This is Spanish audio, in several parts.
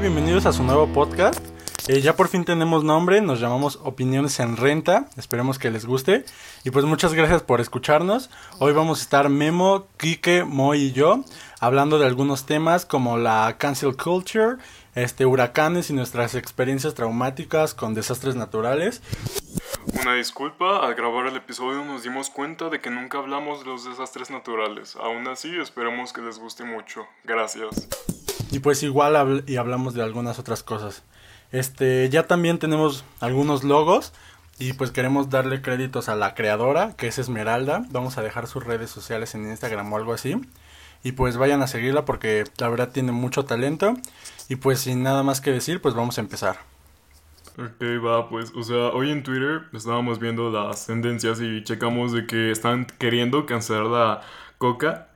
Bienvenidos a su nuevo podcast. Eh, ya por fin tenemos nombre, nos llamamos Opiniones en Renta, esperemos que les guste. Y pues muchas gracias por escucharnos. Hoy vamos a estar Memo, Kike, Moy y yo hablando de algunos temas como la cancel culture, este, huracanes y nuestras experiencias traumáticas con desastres naturales. Una disculpa, al grabar el episodio nos dimos cuenta de que nunca hablamos de los desastres naturales. Aún así, esperamos que les guste mucho. Gracias. Y pues igual y hablamos de algunas otras cosas. Este, ya también tenemos algunos logos y pues queremos darle créditos a la creadora, que es Esmeralda. Vamos a dejar sus redes sociales en Instagram o algo así. Y pues vayan a seguirla porque la verdad tiene mucho talento. Y pues sin nada más que decir, pues vamos a empezar. Ok, va, pues, o sea, hoy en Twitter estábamos viendo las tendencias y checamos de que están queriendo cancelar la coca.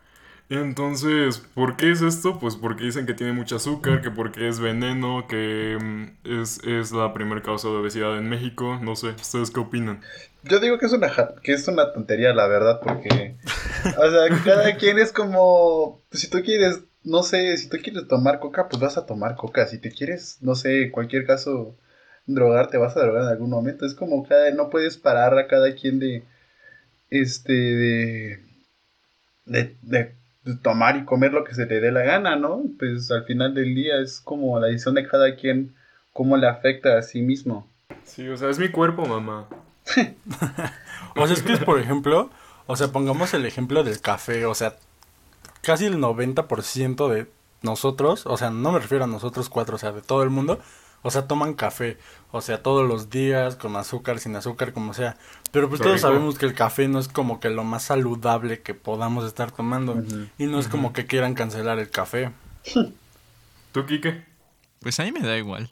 Entonces, ¿por qué es esto? Pues porque dicen que tiene mucho azúcar, que porque es veneno, que mm, es, es la primera causa de obesidad en México. No sé, ¿ustedes qué opinan? Yo digo que es una, que es una tontería, la verdad, porque, o sea, cada quien es como, si tú quieres, no sé, si tú quieres tomar coca, pues vas a tomar coca. Si te quieres, no sé, cualquier caso drogar, te vas a drogar en algún momento. Es como cada, no puedes parar a cada quien de, este, de, de, tomar y comer lo que se le dé la gana, ¿no? Pues al final del día es como la decisión de cada quien, cómo le afecta a sí mismo. Sí, o sea, es mi cuerpo, mamá. o sea, es que, por ejemplo, o sea, pongamos el ejemplo del café, o sea, casi el 90% de nosotros, o sea, no me refiero a nosotros cuatro, o sea, de todo el mundo, o sea, toman café, o sea, todos los días, con azúcar, sin azúcar, como sea. Pero pues todos sabemos que el café no es como que lo más saludable que podamos estar tomando. Y no es como que quieran cancelar el café. ¿Tú, Kike? Pues a mí me da igual.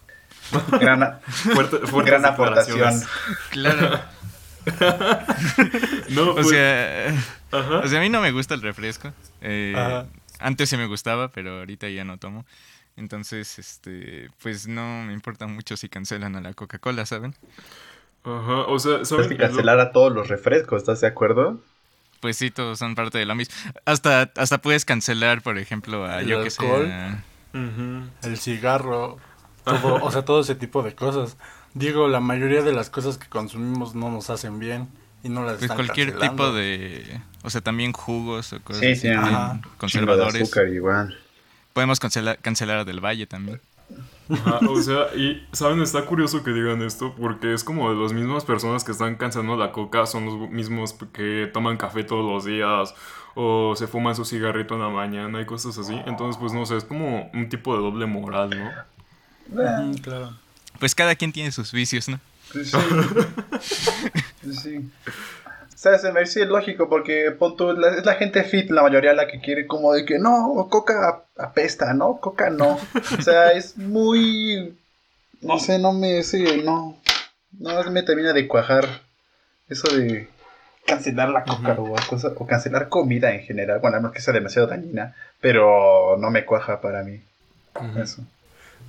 Gran, fuerte, gran aportación. Claro. no, pues... o, sea, o sea, a mí no me gusta el refresco. Eh, antes sí me gustaba, pero ahorita ya no tomo. Entonces, este, pues no me importa mucho si cancelan a la Coca-Cola, ¿saben? Ajá, o sea, ¿sabes que cancelar a todos los refrescos, ¿estás de acuerdo? Pues sí, todos son parte de lo mismo. Hasta, hasta puedes cancelar, por ejemplo, a yo que sé. El cigarro, o sea, todo ese tipo de cosas. Digo, la mayoría de las cosas que consumimos no nos hacen bien y no las pues cualquier tipo de, o sea, también jugos o cosas sí, sí, así, conservadores. azúcar igual. Podemos cancelar, cancelar a Del Valle también. o sea, y saben, está curioso que digan esto porque es como de las mismas personas que están cancelando la coca, son los mismos que toman café todos los días o se fuman su cigarrito en la mañana y cosas así. Entonces, pues no sé, es como un tipo de doble moral, ¿no? claro. Pues cada quien tiene sus vicios, ¿no? Pues sí. pues sí. ¿Sabes? Me parece lógico porque pon es la gente fit la mayoría la que quiere como de que no, coca apesta, ¿no? Coca no. O sea, es muy... No sé, no me... Sí, no. No me termina de cuajar eso de cancelar la coca o, o cancelar comida en general. Bueno, no que sea demasiado dañina, pero no me cuaja para mí. Eso.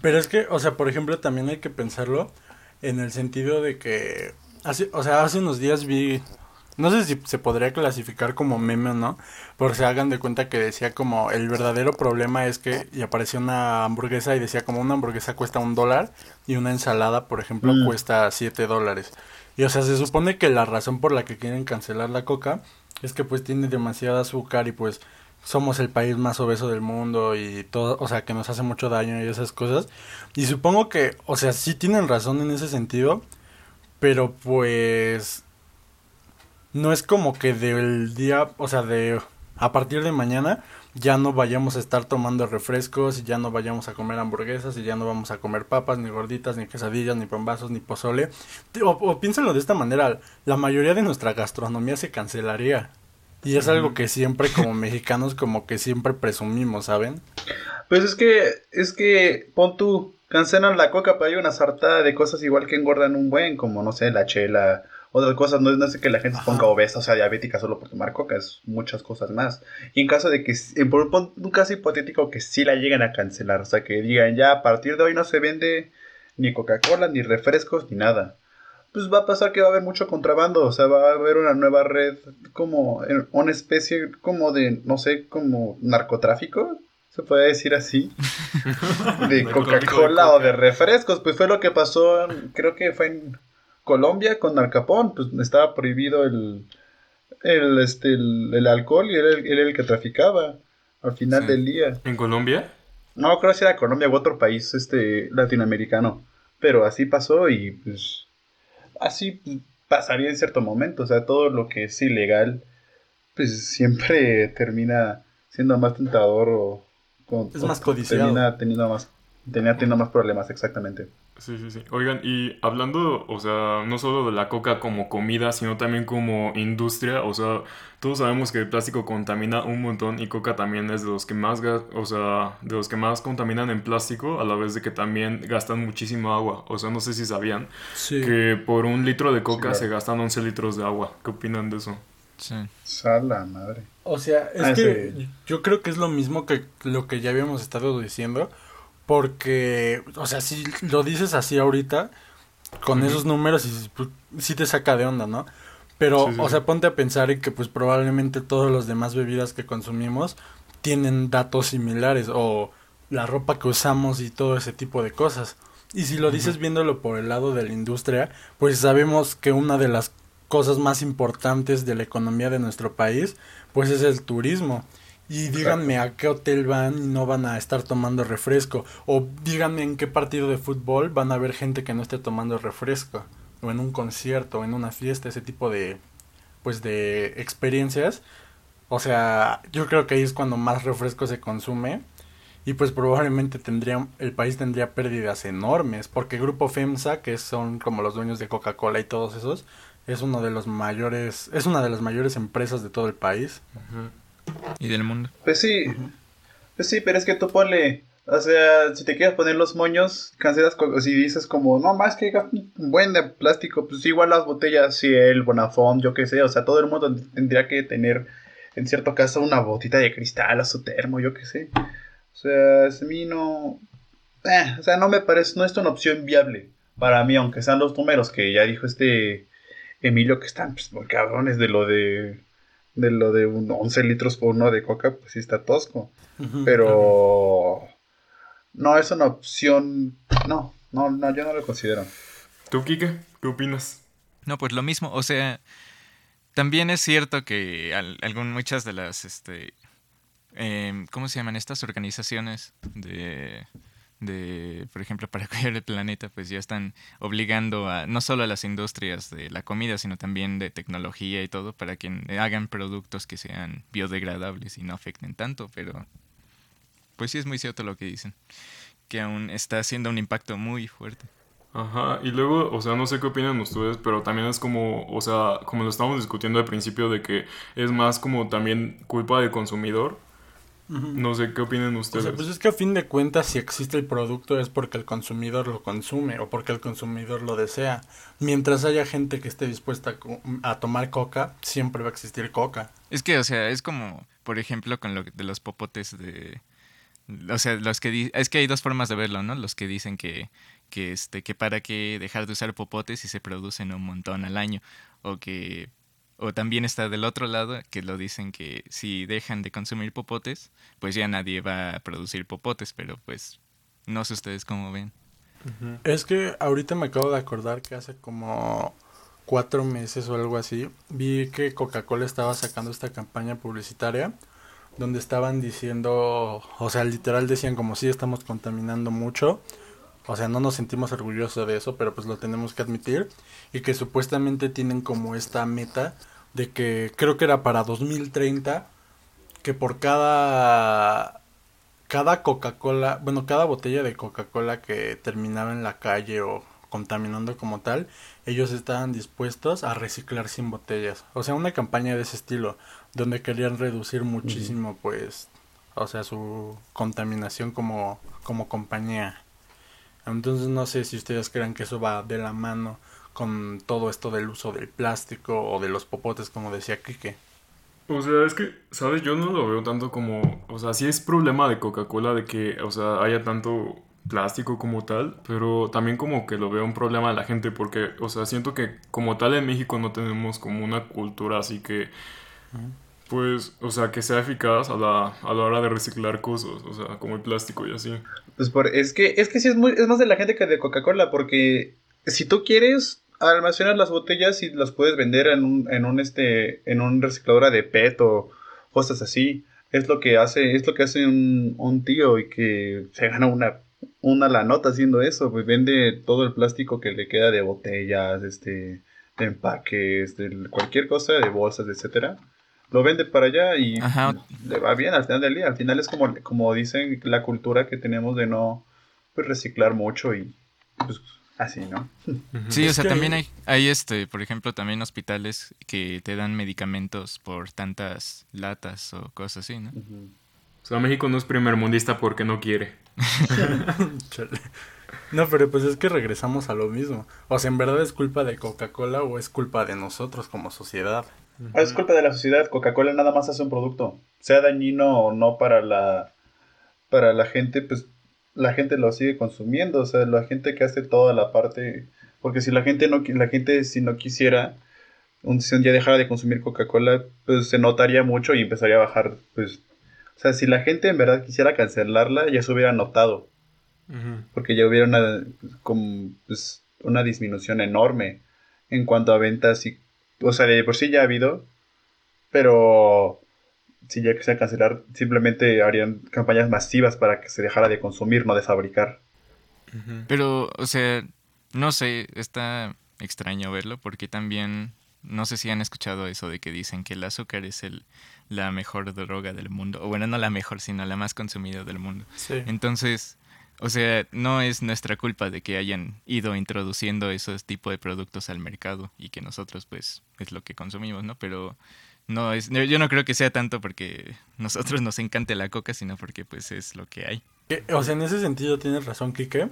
Pero es que, o sea, por ejemplo, también hay que pensarlo en el sentido de que, hace, o sea, hace unos días vi no sé si se podría clasificar como meme o no, pero se hagan de cuenta que decía como el verdadero problema es que y apareció una hamburguesa y decía como una hamburguesa cuesta un dólar y una ensalada, por ejemplo, mm. cuesta siete dólares. Y o sea, se supone que la razón por la que quieren cancelar la coca es que pues tiene demasiada azúcar y pues somos el país más obeso del mundo y todo, o sea, que nos hace mucho daño y esas cosas. Y supongo que, o sea, sí tienen razón en ese sentido, pero pues no es como que del día, o sea, de a partir de mañana ya no vayamos a estar tomando refrescos y ya no vayamos a comer hamburguesas y ya no vamos a comer papas, ni gorditas, ni quesadillas, ni pambazos, ni pozole. O, o piénsenlo de esta manera, la mayoría de nuestra gastronomía se cancelaría. Y es algo que siempre como mexicanos como que siempre presumimos, ¿saben? Pues es que, es que, pon tú, cancelan la coca, pero hay una sartada de cosas igual que engordan un buen, como no sé, la chela, otras cosas, no es, no que la gente se ponga obesa, o sea, diabética solo por tomar coca, es muchas cosas más. Y en caso de que, en un caso hipotético que sí la lleguen a cancelar, o sea, que digan ya a partir de hoy no se vende ni Coca-Cola, ni refrescos, ni nada. Pues va a pasar que va a haber mucho contrabando, o sea, va a haber una nueva red, como una especie como de, no sé, como narcotráfico, se puede decir así, de Coca-Cola o de refrescos, pues fue lo que pasó, creo que fue en Colombia con Al Capón, pues estaba prohibido el, el, este, el, alcohol y él, era el que traficaba al final del día. ¿En Colombia? No, creo que era Colombia u otro país este, latinoamericano, pero así pasó y pues así pasaría en cierto momento, o sea, todo lo que es ilegal, pues siempre termina siendo más tentador o es más codiciado. Termina teniendo más, teniendo más problemas, exactamente. Sí, sí, sí. Oigan, y hablando, o sea, no solo de la coca como comida, sino también como industria, o sea, todos sabemos que el plástico contamina un montón y coca también es de los que más, o sea, de los que más contaminan en plástico, a la vez de que también gastan muchísimo agua. O sea, no sé si sabían que por un litro de coca se gastan 11 litros de agua. ¿Qué opinan de eso? Sí. Sala madre. O sea, es ah, que yo creo que es lo mismo que lo que ya habíamos estado diciendo. Porque, o sea, si lo dices así ahorita, con esos números, y, pues, sí te saca de onda, ¿no? Pero, o sea, ponte a pensar en que pues probablemente todos los demás bebidas que consumimos tienen datos similares o la ropa que usamos y todo ese tipo de cosas. Y si lo dices viéndolo por el lado de la industria, pues sabemos que una de las cosas más importantes de la economía de nuestro país, pues es el turismo. Y díganme a qué hotel van y no van a estar tomando refresco. O díganme en qué partido de fútbol van a ver gente que no esté tomando refresco. O en un concierto, o en una fiesta, ese tipo de, pues de experiencias. O sea, yo creo que ahí es cuando más refresco se consume. Y pues probablemente tendría, el país tendría pérdidas enormes. Porque Grupo FEMSA, que son como los dueños de Coca-Cola y todos esos, es uno de los mayores, es una de las mayores empresas de todo el país. Y del mundo. Pues sí, pues sí, pero es que tú ponle, o sea, si te quieres poner los moños, cancelas, si dices como, no más que un buen de plástico, pues igual las botellas, si el Bonafont, yo qué sé, o sea, todo el mundo tendría que tener, en cierto caso, una botita de cristal a su termo, yo qué sé. O sea, a mí no, eh, o sea, no me parece, no es una opción viable para mí, aunque sean los números que ya dijo este Emilio, que están pues, muy cabrones de lo de de lo de un 11 litros por uno de coca, pues sí está tosco. Pero no es una opción. No, no, no, yo no lo considero. ¿Tú, Kike? ¿Qué opinas? No, pues lo mismo. O sea, también es cierto que algún, muchas de las, este, em, ¿cómo se llaman estas organizaciones de de, por ejemplo, para cuidar el planeta, pues ya están obligando a no solo a las industrias de la comida, sino también de tecnología y todo, para que hagan productos que sean biodegradables y no afecten tanto, pero pues sí es muy cierto lo que dicen, que aún está haciendo un impacto muy fuerte. Ajá, y luego, o sea, no sé qué opinan ustedes, pero también es como, o sea, como lo estábamos discutiendo al principio, de que es más como también culpa del consumidor, no sé qué opinan ustedes. O sea, pues es que a fin de cuentas, si existe el producto es porque el consumidor lo consume o porque el consumidor lo desea. Mientras haya gente que esté dispuesta a, tomar coca, siempre va a existir coca. Es que, o sea, es como, por ejemplo, con lo de los popotes de. O sea, los que es que hay dos formas de verlo, ¿no? Los que dicen que, que, este, que para qué dejar de usar popotes si se producen un montón al año. O que o también está del otro lado que lo dicen que si dejan de consumir popotes, pues ya nadie va a producir popotes, pero pues no sé ustedes cómo ven. Es que ahorita me acabo de acordar que hace como cuatro meses o algo así, vi que Coca-Cola estaba sacando esta campaña publicitaria donde estaban diciendo, o sea, literal decían como si estamos contaminando mucho, o sea, no nos sentimos orgullosos de eso, pero pues lo tenemos que admitir, y que supuestamente tienen como esta meta de que creo que era para 2030 que por cada cada Coca-Cola, bueno, cada botella de Coca-Cola que terminaba en la calle o contaminando como tal, ellos estaban dispuestos a reciclar sin botellas. O sea, una campaña de ese estilo, donde querían reducir muchísimo, pues, o sea, su contaminación como, como compañía. Entonces no sé si ustedes creen que eso va de la mano con todo esto del uso del plástico o de los popotes, como decía Kike. O sea, es que, ¿sabes? Yo no lo veo tanto como, o sea, sí es problema de Coca-Cola de que, o sea, haya tanto plástico como tal, pero también como que lo veo un problema de la gente porque, o sea, siento que como tal en México no tenemos como una cultura así que, pues, o sea, que sea eficaz a la, a la hora de reciclar cosas, o sea, como el plástico y así. Pues por, es que, es que sí es muy, es más de la gente que de Coca-Cola, porque si tú quieres, almacenas las botellas y las puedes vender en un, en un este, en un recicladora de PET o cosas así. Es lo que hace, es lo que hace un, tío y que se gana una, una la nota haciendo eso, pues vende todo el plástico que le queda de botellas, este, de empaques, de cualquier cosa, de bolsas, etcétera lo vende para allá y le va bien al final del día. Al final es como, como dicen la cultura que tenemos de no pues, reciclar mucho y pues así, ¿no? Sí, o sea, también hay, hay, este, por ejemplo, también hospitales que te dan medicamentos por tantas latas o cosas así, ¿no? O sea, México no es primer mundista porque no quiere. no, pero pues es que regresamos a lo mismo. O sea, ¿en verdad es culpa de Coca-Cola o es culpa de nosotros como sociedad? Es culpa de la sociedad. Coca-Cola nada más hace un producto. Sea dañino o no para la, para la gente, pues la gente lo sigue consumiendo. O sea, la gente que hace toda la parte. Porque si la gente no, la gente si no quisiera, un, si un día dejara de consumir Coca-Cola, pues se notaría mucho y empezaría a bajar. Pues, o sea, si la gente en verdad quisiera cancelarla, ya se hubiera notado. Porque ya hubiera una, como, pues, una disminución enorme en cuanto a ventas y o sea, de por sí ya ha habido, pero si ya quisieran cancelar, simplemente harían campañas masivas para que se dejara de consumir, no de fabricar. Pero, o sea, no sé, está extraño verlo porque también, no sé si han escuchado eso de que dicen que el azúcar es el, la mejor droga del mundo, o bueno, no la mejor, sino la más consumida del mundo. Sí. Entonces, o sea, no es nuestra culpa de que hayan ido introduciendo esos tipos de productos al mercado y que nosotros pues es lo que consumimos, ¿no? Pero no es yo no creo que sea tanto porque nosotros nos encante la coca, sino porque pues es lo que hay. Eh, o sea, en ese sentido tienes razón, Kike.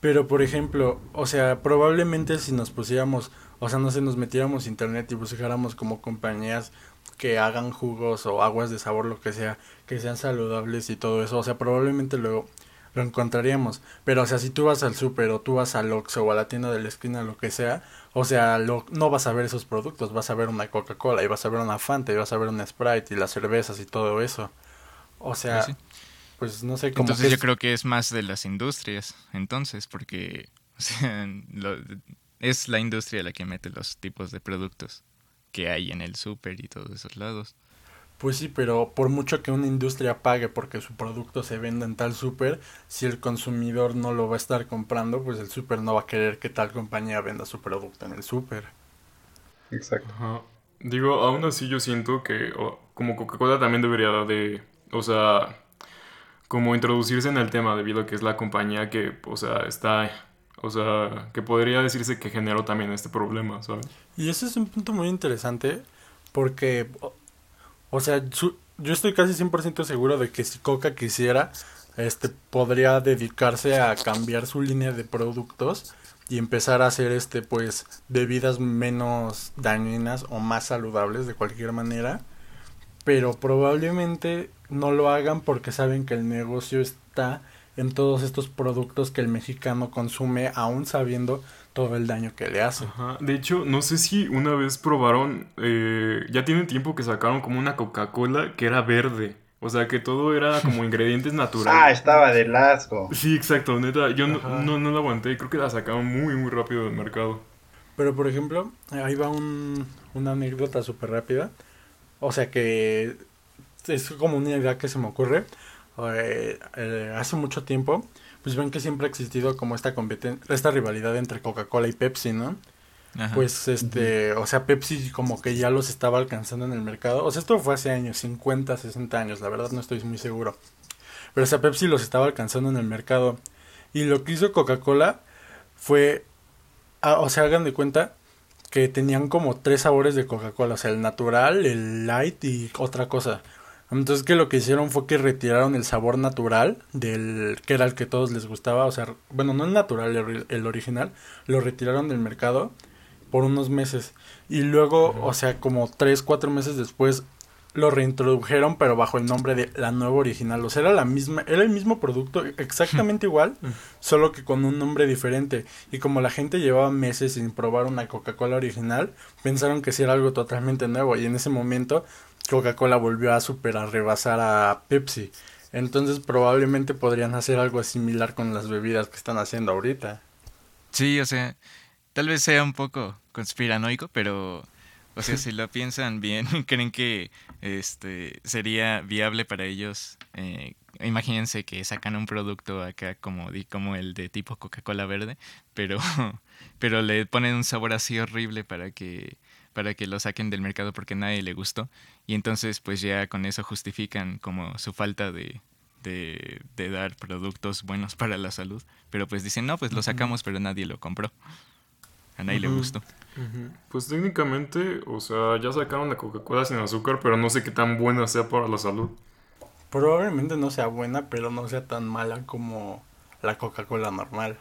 Pero por ejemplo, o sea, probablemente si nos pusiéramos, o sea, no sé, nos metiéramos internet y buscáramos como compañías que hagan jugos o aguas de sabor, lo que sea, que sean saludables y todo eso, o sea, probablemente luego lo encontraríamos. Pero, o sea, si tú vas al súper o tú vas al Oxxo o a la tienda de la esquina, lo que sea, o sea, lo, no vas a ver esos productos, vas a ver una Coca-Cola y vas a ver una Fanta y vas a ver una Sprite y las cervezas y todo eso. O sea, pues, pues no sé cómo. Entonces yo creo que es más de las industrias, entonces, porque o sea, es la industria la que mete los tipos de productos que hay en el súper y todos esos lados. Pues sí, pero por mucho que una industria pague porque su producto se venda en tal súper, si el consumidor no lo va a estar comprando, pues el súper no va a querer que tal compañía venda su producto en el súper. Exacto. Digo, aún así yo siento que como Coca-Cola también debería de, o sea, como introducirse en el tema debido a que es la compañía que, o sea, está, o sea, que podría decirse que generó también este problema, ¿sabes? Y ese es un punto muy interesante porque o sea, yo estoy casi 100% seguro de que si Coca quisiera, este, podría dedicarse a cambiar su línea de productos y empezar a hacer, este, pues, bebidas menos dañinas o más saludables de cualquier manera. Pero probablemente no lo hagan porque saben que el negocio está en todos estos productos que el mexicano consume, aún sabiendo todo el daño que le hace. De hecho, no sé si una vez probaron, eh, ya tiene tiempo que sacaron como una Coca-Cola que era verde. O sea, que todo era como ingredientes naturales. Ah, estaba de lasco. Sí, exacto, neta. Yo no, no, no, la aguanté. Creo que la sacaron muy, muy rápido del mercado. Pero, por ejemplo, ahí va un, una anécdota súper rápida. O sea, que es como una idea que se me ocurre. Eh, eh, hace mucho tiempo pues ven que siempre ha existido como esta competencia, esta rivalidad entre Coca-Cola y Pepsi, ¿no? Pues este, o sea, Pepsi como que ya los estaba alcanzando en el mercado. O sea, esto fue hace años, 50, 60 años, la verdad no estoy muy seguro. Pero o sea, Pepsi los estaba alcanzando en el mercado. Y lo que hizo Coca-Cola fue, ah, o sea, hagan de cuenta que tenían como tres sabores de Coca-Cola, o sea, el natural, el light y otra cosa. Entonces que lo que hicieron fue que retiraron el sabor natural del que era el que todos les gustaba, o sea, bueno, no el natural, el, original, lo retiraron del mercado por unos meses. Y luego, o sea, como tres, cuatro meses después lo reintrodujeron pero bajo el nombre de la nueva original, o sea, era la misma, era el mismo producto exactamente igual, solo que con un nombre diferente. Y como la gente llevaba meses sin probar una Coca-Cola original, pensaron que sí era algo totalmente nuevo. Y en ese momento Coca-Cola volvió a superar, rebasar a Pepsi. Entonces probablemente podrían hacer algo similar con las bebidas que están haciendo ahorita. Sí, o sea, tal vez sea un poco conspiranoico, pero o sea, si lo piensan bien, creen que este sería viable para ellos. Eh, imagínense que sacan un producto acá como, como el de tipo Coca-Cola verde, pero, pero le ponen un sabor así horrible para que para que lo saquen del mercado porque a nadie le gustó. Y entonces pues ya con eso justifican como su falta de, de, dar productos buenos para la salud. Pero pues dicen, no, pues lo sacamos, pero nadie lo compró. A nadie le gustó. Pues técnicamente, o sea, ya sacaron la Coca-Cola sin azúcar, pero no sé qué tan buena sea para la salud. Probablemente no sea buena, pero no sea tan mala como la Coca-Cola normal.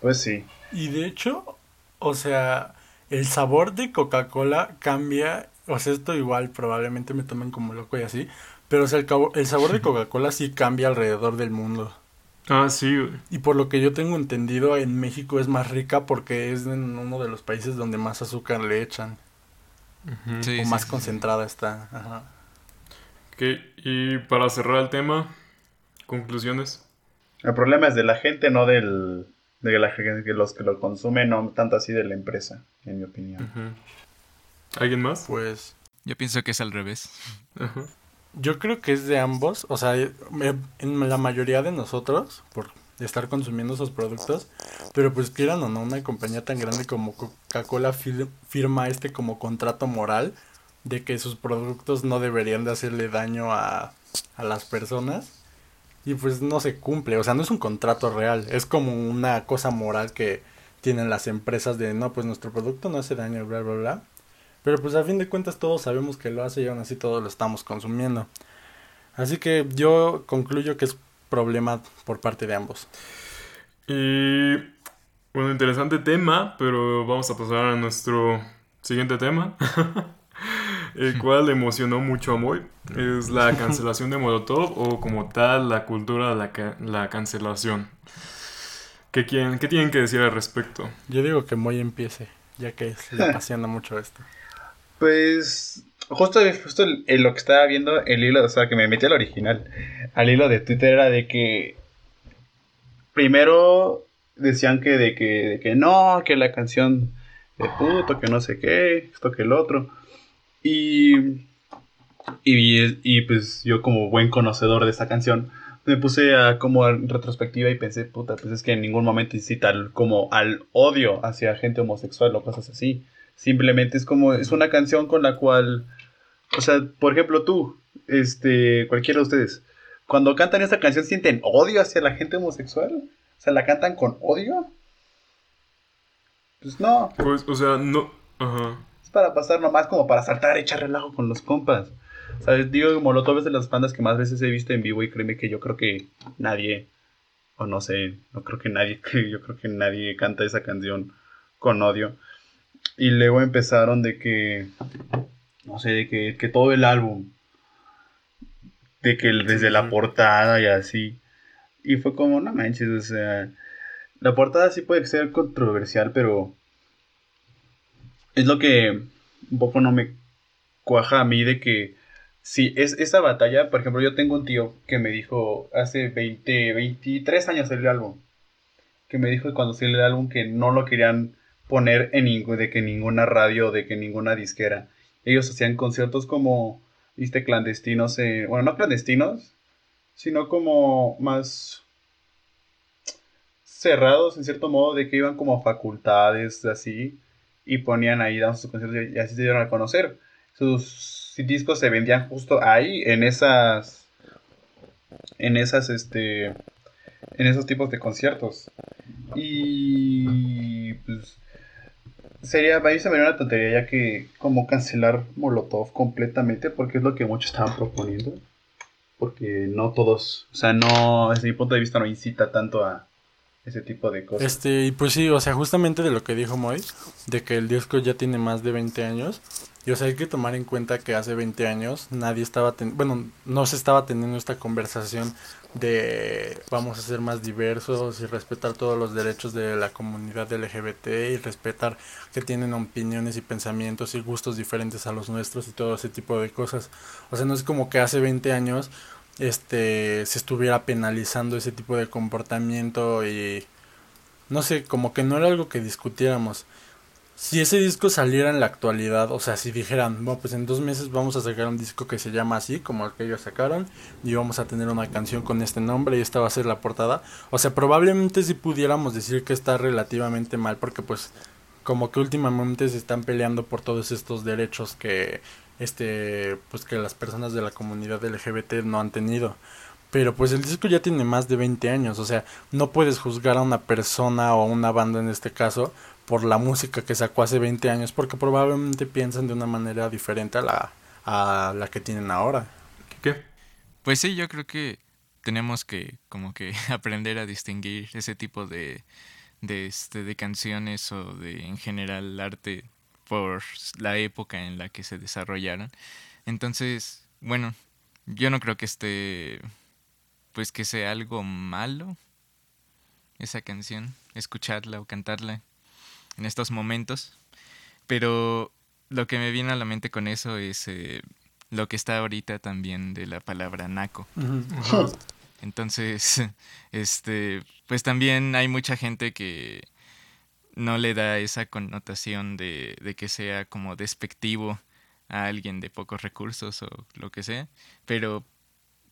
Pues sí. Y de hecho, o sea, el sabor de Coca-Cola cambia. O sea, esto igual probablemente me tomen como loco y así. Pero o sea, el, el sabor de Coca-Cola sí cambia alrededor del mundo. Ah, sí, Y por lo que yo tengo entendido, en México es más rica porque es en uno de los países donde más azúcar le echan. o más concentrada está. Ajá. y para cerrar el tema, conclusiones. El problema es de la gente, no del, de la, de los que lo consumen, no tanto así de la empresa, en mi opinión. ¿Alguien más? Pues yo pienso que es al revés. Yo creo que es de ambos, o sea, en la mayoría de nosotros, por estar consumiendo esos productos, pero pues quieran o no, una compañía tan grande como Coca-Cola firma este como contrato moral de que sus productos no deberían de hacerle daño a, a las personas y pues no se cumple, o sea, no es un contrato real, es como una cosa moral que tienen las empresas de no, pues nuestro producto no hace daño, bla, bla, bla. Pero pues a fin de cuentas todos sabemos que lo hace y aún así todos lo estamos consumiendo. Así que yo concluyo que es problema por parte de ambos. Y bueno, interesante tema, pero vamos a pasar a nuestro siguiente tema. el cual emocionó mucho a Moy, es la cancelación de Molotov o como tal la cultura de la, la cancelación. ¿Qué, quieren, ¿Qué tienen que decir al respecto? Yo digo que Moy empiece, ya que le apasiona mucho esto. Pues justo, justo en lo que estaba viendo el hilo, o sea, que me metí al original, al hilo de Twitter era de que primero decían que de que, de que no, que la canción de puto, que no sé qué, esto que el otro. Y, y, pues yo como buen conocedor de esta canción, me puse a como en retrospectiva y pensé, puta, pues es que en ningún momento incita como al odio hacia gente homosexual o cosas así. Simplemente es como, es una canción con la cual, o sea, por ejemplo tú, este, cualquiera de ustedes, cuando cantan esta canción sienten odio hacia la gente homosexual. O sea, ¿la cantan con odio? Pues no. Pues, o sea, no. Ajá para pasar nomás como para saltar, echar relajo con los compas. ¿Sabes? Digo, Molotov es de las bandas que más veces he visto en vivo y créeme que yo creo que nadie, o no sé, no creo que nadie, yo creo que nadie canta esa canción con odio. Y luego empezaron de que, no sé, de que, que todo el álbum, de que desde la portada y así. Y fue como, no manches, o sea, la portada sí puede ser controversial, pero es lo que un poco no me cuaja a mí de que si es esa batalla, por ejemplo, yo tengo un tío que me dijo hace 20, 23 años el álbum, que me dijo cuando salió el álbum que no lo querían poner en de que ninguna radio, de que ninguna disquera. Ellos hacían conciertos como, viste, clandestinos, bueno, no clandestinos, sino como más cerrados en cierto modo, de que iban como a facultades, así, y ponían ahí, daban sus conciertos y así se dieron a conocer. Sus discos se vendían justo ahí, en esas, en esas, este, en esos tipos de conciertos. Y pues sería, a mí se me una tontería ya que como cancelar Molotov completamente, porque es lo que muchos estaban proponiendo. Porque no todos, o sea, no, desde mi punto de vista no incita tanto a, ese tipo de cosas. Este, y pues sí, o sea, justamente de lo que dijo Moy, de que el disco ya tiene más de 20 años, y o sea, hay que tomar en cuenta que hace 20 años nadie estaba, bueno, no se estaba teniendo esta conversación de vamos a ser más diversos y respetar todos los derechos de la comunidad LGBT y respetar que tienen opiniones y pensamientos y gustos diferentes a los nuestros y todo ese tipo de cosas. O sea, no es como que hace 20 años este se estuviera penalizando ese tipo de comportamiento y no sé, como que no era algo que discutiéramos. Si ese disco saliera en la actualidad, o sea, si dijeran, bueno, pues en dos meses vamos a sacar un disco que se llama así, como el que ellos sacaron, y vamos a tener una canción con este nombre y esta va a ser la portada, o sea, probablemente si pudiéramos decir que está relativamente mal, porque pues como que últimamente se están peleando por todos estos derechos que este pues que las personas de la comunidad LGBT no han tenido. Pero pues el disco ya tiene más de 20 años, o sea, no puedes juzgar a una persona o a una banda en este caso por la música que sacó hace 20 años, porque probablemente piensan de una manera diferente a la, a la que tienen ahora. ¿Qué? Pues sí, yo creo que tenemos que como que aprender a distinguir ese tipo de, de, este, de canciones o de en general arte por la época en la que se desarrollaron. Entonces, bueno, yo no creo que esté, pues que sea algo malo esa canción, escucharla o cantarla en estos momentos. Pero lo que me viene a la mente con eso es eh, lo que está ahorita también de la palabra naco. Entonces, este, pues también hay mucha gente que no le da esa connotación de, de que sea como despectivo a alguien de pocos recursos o lo que sea, pero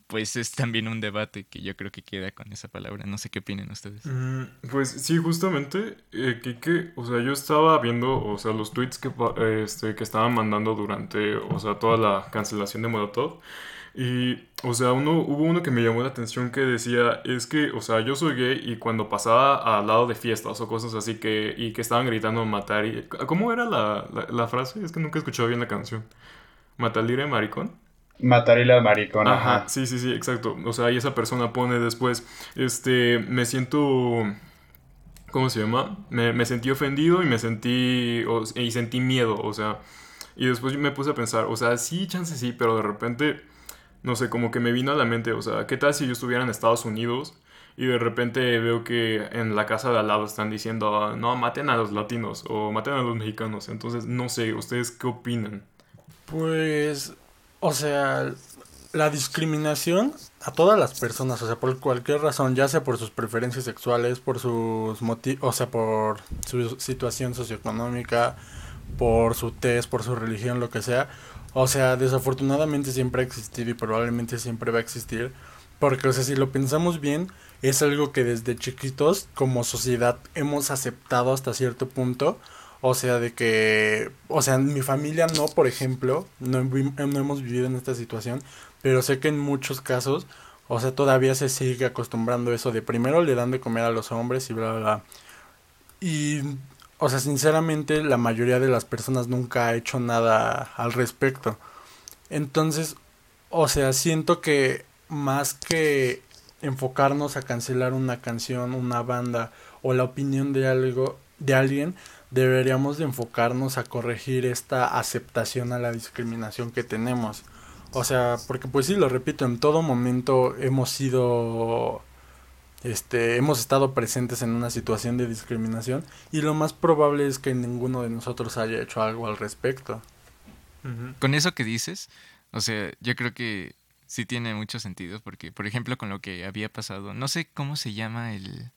pues es también un debate que yo creo que queda con esa palabra. No sé qué opinan ustedes. Mm, pues sí, justamente, eh, que, o sea, yo estaba viendo, o sea, los tweets que, este, que estaban mandando durante, o sea, toda la cancelación de Molotov. Y, o sea, uno, hubo uno que me llamó la atención que decía, es que, o sea, yo soy gay y cuando pasaba al lado de fiestas o cosas así que, y que estaban gritando matar, y, ¿cómo era la, la, frase? Es que nunca he escuchado bien la canción. ¿Matalire maricón? Matarle al maricón, ajá. Sí, sí, sí, exacto. O sea, y esa persona pone después, este, me siento... ¿Cómo se llama? Me, me sentí ofendido y me sentí... y sentí miedo, o sea... Y después me puse a pensar, o sea, sí, chance sí, pero de repente no sé, como que me vino a la mente, o sea, ¿qué tal si yo estuviera en Estados Unidos y de repente veo que en la casa de al lado están diciendo, no, maten a los latinos o maten a los mexicanos? Entonces, no sé, ¿ustedes qué opinan? Pues, o sea, la discriminación a todas las personas, o sea, por cualquier razón, ya sea por sus preferencias sexuales, por sus motivos, o sea, por su situación socioeconómica, por su test, por su religión, lo que sea, o sea, desafortunadamente siempre ha existido y probablemente siempre va a existir. Porque, o sea, si lo pensamos bien, es algo que desde chiquitos como sociedad hemos aceptado hasta cierto punto. O sea, de que, o sea, mi familia no, por ejemplo, no, hemos vivido en esta situación, pero sé que en muchos casos, o sea, todavía se sigue acostumbrando eso de primero le dan de comer a los hombres y bla, bla, bla. Y o sea, sinceramente la mayoría de las personas nunca ha hecho nada al respecto. Entonces, o sea, siento que más que enfocarnos a cancelar una canción, una banda o la opinión de algo de alguien, deberíamos de enfocarnos a corregir esta aceptación a la discriminación que tenemos. O sea, porque pues sí, lo repito, en todo momento hemos sido este, hemos estado presentes en una situación de discriminación y lo más probable es que ninguno de nosotros haya hecho algo al respecto. Con eso que dices, o sea, yo creo que sí tiene mucho sentido porque, por ejemplo, con lo que había pasado, no sé cómo se llama el,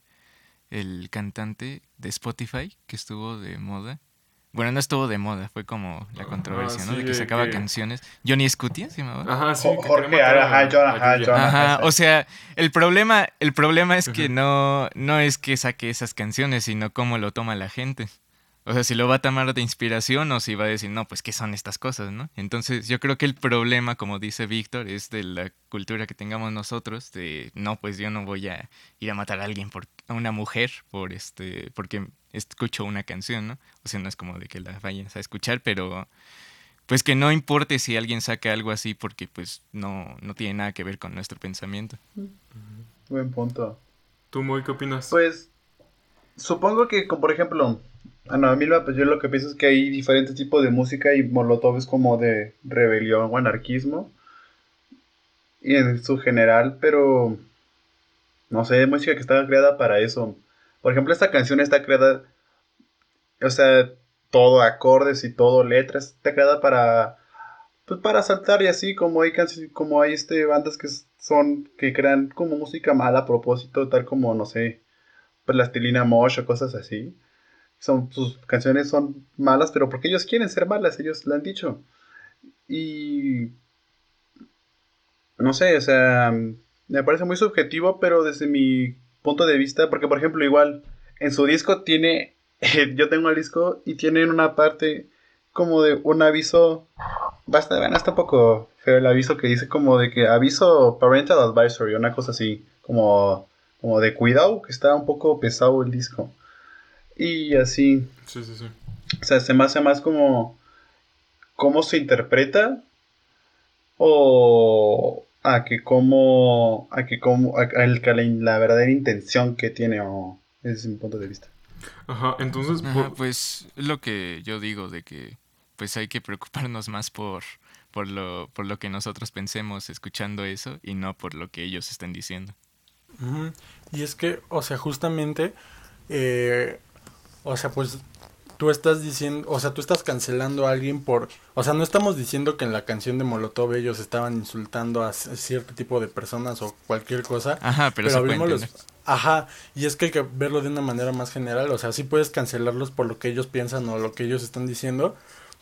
el cantante de Spotify que estuvo de moda, bueno, no estuvo de moda, fue como la controversia, ¿no? de que sacaba canciones. Johnny Scutia, ¿sí Ajá, sí. Jorge, ajá, ajá, ajá, o sea, el problema, el problema es que no, no es que saque esas canciones, sino cómo lo toma la gente. O sea, si lo va a tomar de inspiración o si va a decir, no, pues, ¿qué son estas cosas, no? Entonces, yo creo que el problema, como dice Víctor, es de la cultura que tengamos nosotros, de, no, pues yo no voy a ir a matar a alguien, por, a una mujer, por este, porque escucho una canción, ¿no? O sea, no es como de que la vayas a escuchar, pero pues que no importe si alguien saca algo así porque pues no, no tiene nada que ver con nuestro pensamiento. Buen punto. ¿Tú, Moy, qué opinas? Pues supongo que, como por ejemplo, a mí pues yo lo que pienso es que hay diferentes tipos de música y Molotov es como de rebelión o anarquismo. Y en su general, pero no sé, música que está creada para eso. Por ejemplo, esta canción está creada, o sea, todo acordes y todo letras, está creada para pues para saltar y así como hay como hay este bandas que son que crean como música mala a propósito, tal como no sé, la Estilina Mosh o cosas así. Son sus canciones son malas, pero porque ellos quieren ser malas, ellos lo han dicho. Y no sé, o sea, me parece muy subjetivo, pero desde mi punto de vista, porque por ejemplo, igual en su disco tiene, yo tengo el disco y tiene una parte como de un aviso, basta, bueno, está un poco feo el aviso que dice como de que aviso parental advisory, una cosa así, como, como de cuidado, que está un poco pesado el disco. Y así. Sí, sí, sí. O sea, se me hace más como cómo se interpreta o a que cómo a que cómo a, la, verdadera intención que tiene o ese es mi punto de vista. Ajá, entonces pues lo que yo digo de que pues hay que preocuparnos más por por lo por lo que nosotros pensemos escuchando eso y no por lo que ellos estén diciendo. Y es que, o sea, justamente eh, o sea, pues tú estás diciendo, o sea, tú estás cancelando a alguien por, o sea, no estamos diciendo que en la canción de Molotov ellos estaban insultando a cierto tipo de personas o cualquier cosa. Ajá, pero, pero Ajá, y es que hay que verlo de una manera más general, o sea, sí puedes cancelarlos por lo que ellos piensan o lo que ellos están diciendo,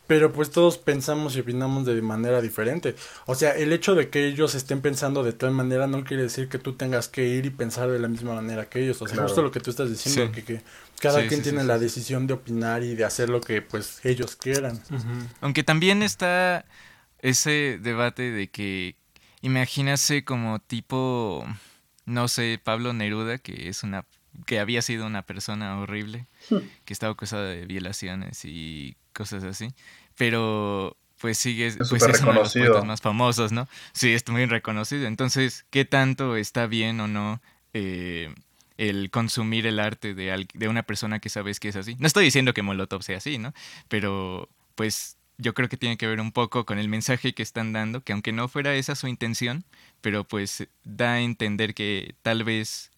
pero pues todos pensamos y opinamos de manera diferente. O sea, el hecho de que ellos estén pensando de tal manera no quiere decir que tú tengas que ir y pensar de la misma manera que ellos. O sea, justo lo que tú estás diciendo, que, que, cada quien tiene la decisión de opinar y de hacer lo que pues ellos quieran. Aunque también está ese debate de que imagínase como tipo, no sé, Pablo Neruda, que es una que había sido una persona horrible, hmm. que estaba acusada de violaciones y cosas así, pero pues sigue, es pues es uno de los poetas más famosos, ¿no? Sí, es muy reconocido. Entonces, ¿qué tanto está bien o no eh, el consumir el arte de, de una persona que sabes que es así? No estoy diciendo que Molotov sea así, ¿no? Pero, pues, yo creo que tiene que ver un poco con el mensaje que están dando, que aunque no fuera esa su intención, pero pues da a entender que tal vez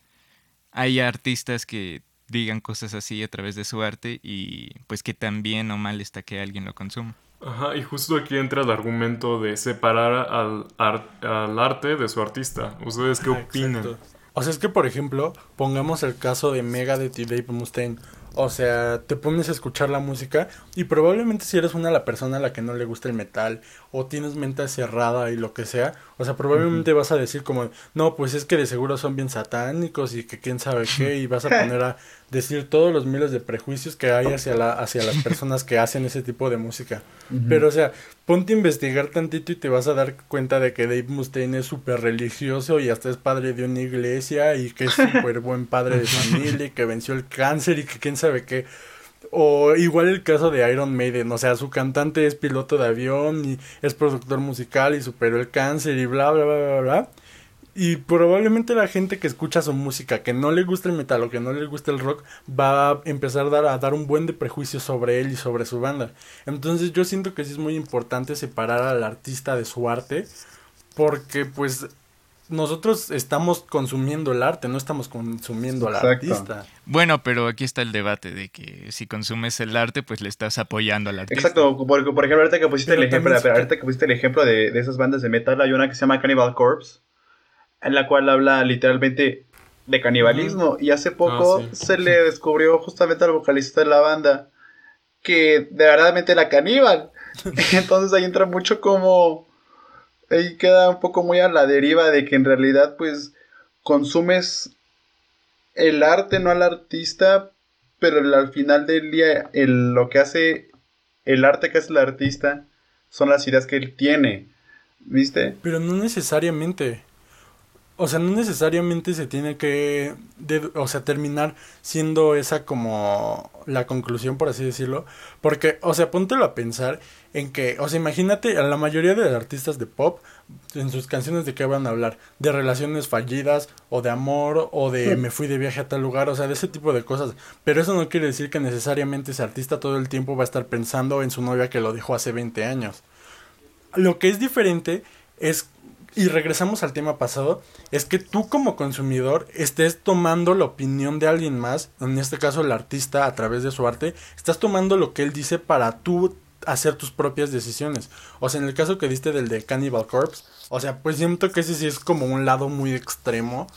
hay artistas que digan cosas así a través de su arte y pues que también o mal está que alguien lo consuma. Ajá, y justo aquí entra el argumento de separar al, al arte de su artista. ¿Ustedes qué opinan? O sea, es que por ejemplo, pongamos el caso de Megadeth y Dave Mustaine. O sea, te pones a escuchar la música y probablemente si eres una la persona a la que no le gusta el metal o tienes mente cerrada y lo que sea, o sea, probablemente vas a decir como, no, pues es que de seguro son bien satánicos y que quién sabe qué y vas a poner a decir todos los miles de prejuicios que hay hacia, la, hacia las personas que hacen ese tipo de música. Pero, o sea, ponte a investigar tantito y te vas a dar cuenta de que Dave Mustaine es súper religioso y hasta es padre de una iglesia y que es súper buen padre de familia y que venció el cáncer y que quién sabe qué. O igual el caso de Iron Maiden, o sea, su cantante es piloto de avión y es productor musical y superó el cáncer y bla, bla, bla, bla, bla. Y probablemente la gente que escucha su música, que no le gusta el metal o que no le gusta el rock, va a empezar a dar, a dar un buen de prejuicio sobre él y sobre su banda. Entonces yo siento que sí es muy importante separar al artista de su arte, porque pues nosotros estamos consumiendo el arte, no estamos consumiendo al artista. Bueno, pero aquí está el debate de que si consumes el arte, pues le estás apoyando al artista. Exacto, por, ejemplo, ahorita que pusiste el ejemplo, ahorita que pusiste el ejemplo de, de esas bandas de metal, hay una que se llama Cannibal Corpse en la cual habla literalmente de canibalismo. Y hace poco ah, se le descubrió justamente al vocalista de la banda que de verdadmente era caníbal. Entonces ahí entra mucho como... Ahí queda un poco muy a la deriva de que en realidad pues consumes el arte, no al artista, pero al final del día lo que hace el arte que hace el artista son las ideas que él tiene, ¿viste? Pero no necesariamente. O sea, no necesariamente se tiene que, o sea, terminar siendo esa como la conclusión, por así decirlo, porque, o sea, póntelo a pensar en que, o sea, imagínate a la mayoría de artistas de pop, en sus canciones de qué van a hablar, de relaciones fallidas, o de amor, o de me fui de viaje a tal lugar, o sea, de ese tipo de cosas, pero eso no quiere decir que necesariamente ese artista todo el tiempo va a estar pensando en su novia que lo dejó hace 20 años. Lo que es diferente es y regresamos al tema pasado, es que tú como consumidor estés tomando la opinión de alguien más, en este caso el artista a través de su arte, estás tomando lo que él dice para tú hacer tus propias decisiones. O sea, en el caso que diste del de Cannibal Corpse, o sea, pues siento que ese sí es como un lado muy extremo,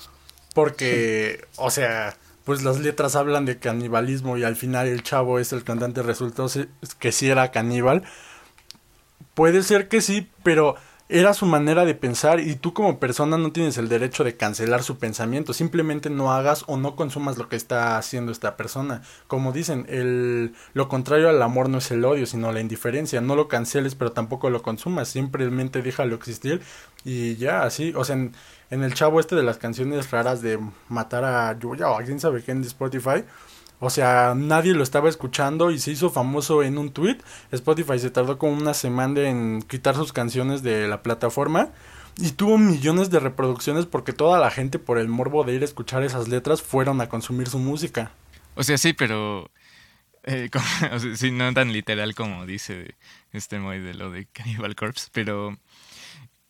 porque, o sea, pues las letras hablan de canibalismo y al final el chavo es el cantante, resultó que sí era caníbal. Puede ser que sí, pero era su manera de pensar y tú como persona no tienes el derecho de cancelar su pensamiento, simplemente no hagas o no consumas lo que está haciendo esta persona. Como dicen, el lo contrario al amor no es el odio, sino la indiferencia, no lo canceles pero tampoco lo consumas, simplemente déjalo existir y ya, así, o sea, en, en el chavo este de las canciones raras de matar a Yuya o a quién sabe quién de Spotify, o sea, nadie lo estaba escuchando y se hizo famoso en un tweet. Spotify se tardó como una semana en quitar sus canciones de la plataforma. Y tuvo millones de reproducciones porque toda la gente por el morbo de ir a escuchar esas letras fueron a consumir su música. O sea, sí, pero... Eh, sí, no tan literal como dice este Moy de lo de Cannibal Corpse, pero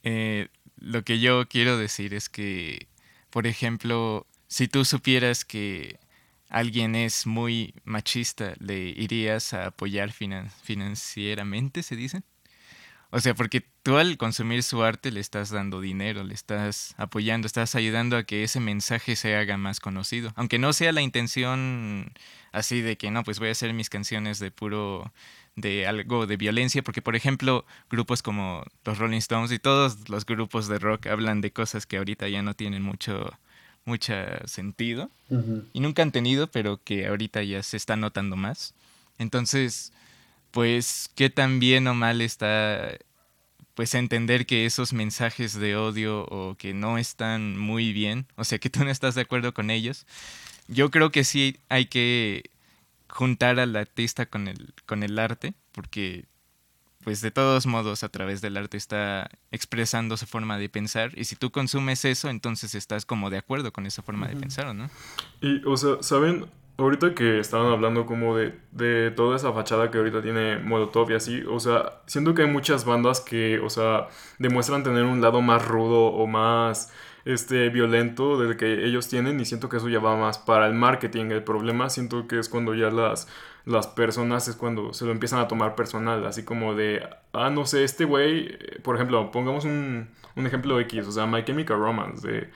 eh, lo que yo quiero decir es que, por ejemplo, si tú supieras que alguien es muy machista, ¿le irías a apoyar financieramente, se dice? O sea, porque tú al consumir su arte le estás dando dinero, le estás apoyando, estás ayudando a que ese mensaje se haga más conocido. Aunque no sea la intención así de que no, pues voy a hacer mis canciones de puro de algo de violencia, porque por ejemplo, grupos como los Rolling Stones y todos los grupos de rock hablan de cosas que ahorita ya no tienen mucho mucho sentido y nunca han tenido, pero que ahorita ya se está notando más. Entonces, pues, qué tan bien o mal está, pues, entender que esos mensajes de odio o que no están muy bien, o sea, que tú no estás de acuerdo con ellos. Yo creo que sí hay que juntar al artista con el, con el arte, porque pues de todos modos a través del arte está expresando su forma de pensar y si tú consumes eso, entonces estás como de acuerdo con esa forma de pensar, ¿no? Y, o sea, ¿saben? Ahorita que estaban hablando como de, de toda esa fachada que ahorita tiene Molotov y así, o sea, siento que hay muchas bandas que, o sea, demuestran tener un lado más rudo o más este violento del que ellos tienen y siento que eso ya va más para el marketing. El problema siento que es cuando ya las las personas es cuando se lo empiezan a tomar personal, así como de, ah, no sé, este güey, por ejemplo, pongamos un, un ejemplo X, o sea, My Chemical Romance,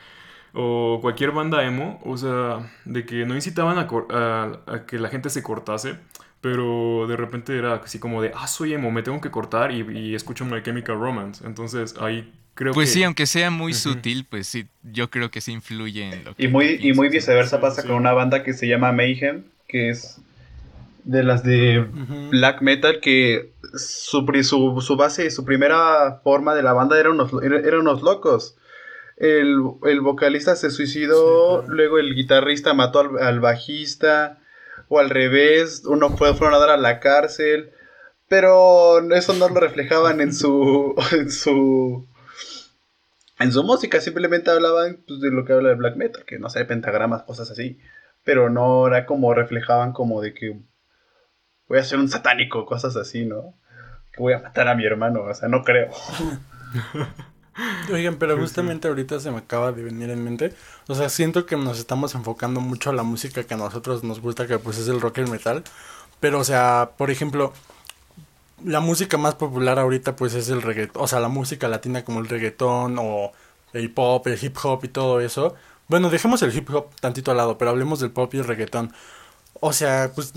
o cualquier banda emo, o sea, de que no incitaban a, a, que la gente se cortase, pero de repente era así como de, ah, soy emo, me tengo que cortar y, y escucho My Chemical Romance, entonces ahí creo pues sí, aunque sea muy sutil, pues sí, yo creo que sí influye en lo que... Y muy, y muy viceversa pasa con una banda que se llama Mayhem, que es de las de black metal que su, su, su, base, su primera forma de la banda eran unos, eran unos locos. El, vocalista se suicidó, luego el guitarrista mató al, bajista, o al revés, uno fue, fueron a dar a la cárcel, pero eso no lo reflejaban en su, en su, en su música, simplemente hablaban pues, de lo que habla de black metal, que no sé, pentagramas, cosas así, pero no era como reflejaban como de que voy a ser un satánico, cosas así, ¿no? Que voy a matar a mi hermano, o sea, no creo. Oigan, pero justamente ahorita se me acaba de venir en mente. O sea, siento que nos estamos enfocando mucho a la música que a nosotros nos gusta, que pues es el rock y el metal. Pero, o sea, por ejemplo, la música más popular ahorita pues es el reggaetón. O sea, la música latina como el reggaetón o el pop, el hip hop y todo eso. Bueno, dejemos el hip hop tantito al lado, pero hablemos del pop y el reggaetón. O sea, pues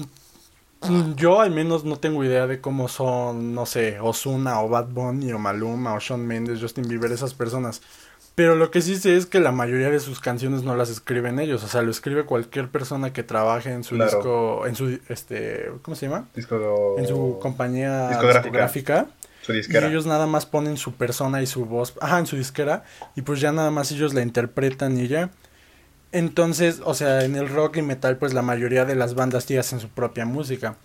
yo al menos no tengo idea de cómo son, no sé, Osuna o Bad Bunny o Maluma o Shawn Mendes, Justin Bieber, esas personas. Pero lo que sí sé es que la mayoría de sus canciones no las escriben ellos, o sea, lo escribe cualquier persona que trabaje en su disco, en su, este, ¿cómo se llama? Disco En su compañía discográfica. Su disquera. Y ellos nada más ponen su persona y su voz, ajá, en su disquera, y pues ya nada más ellos la interpretan y ya. Entonces, o sea, en el rock y metal, pues la mayoría de las bandas ya hacen su propia música.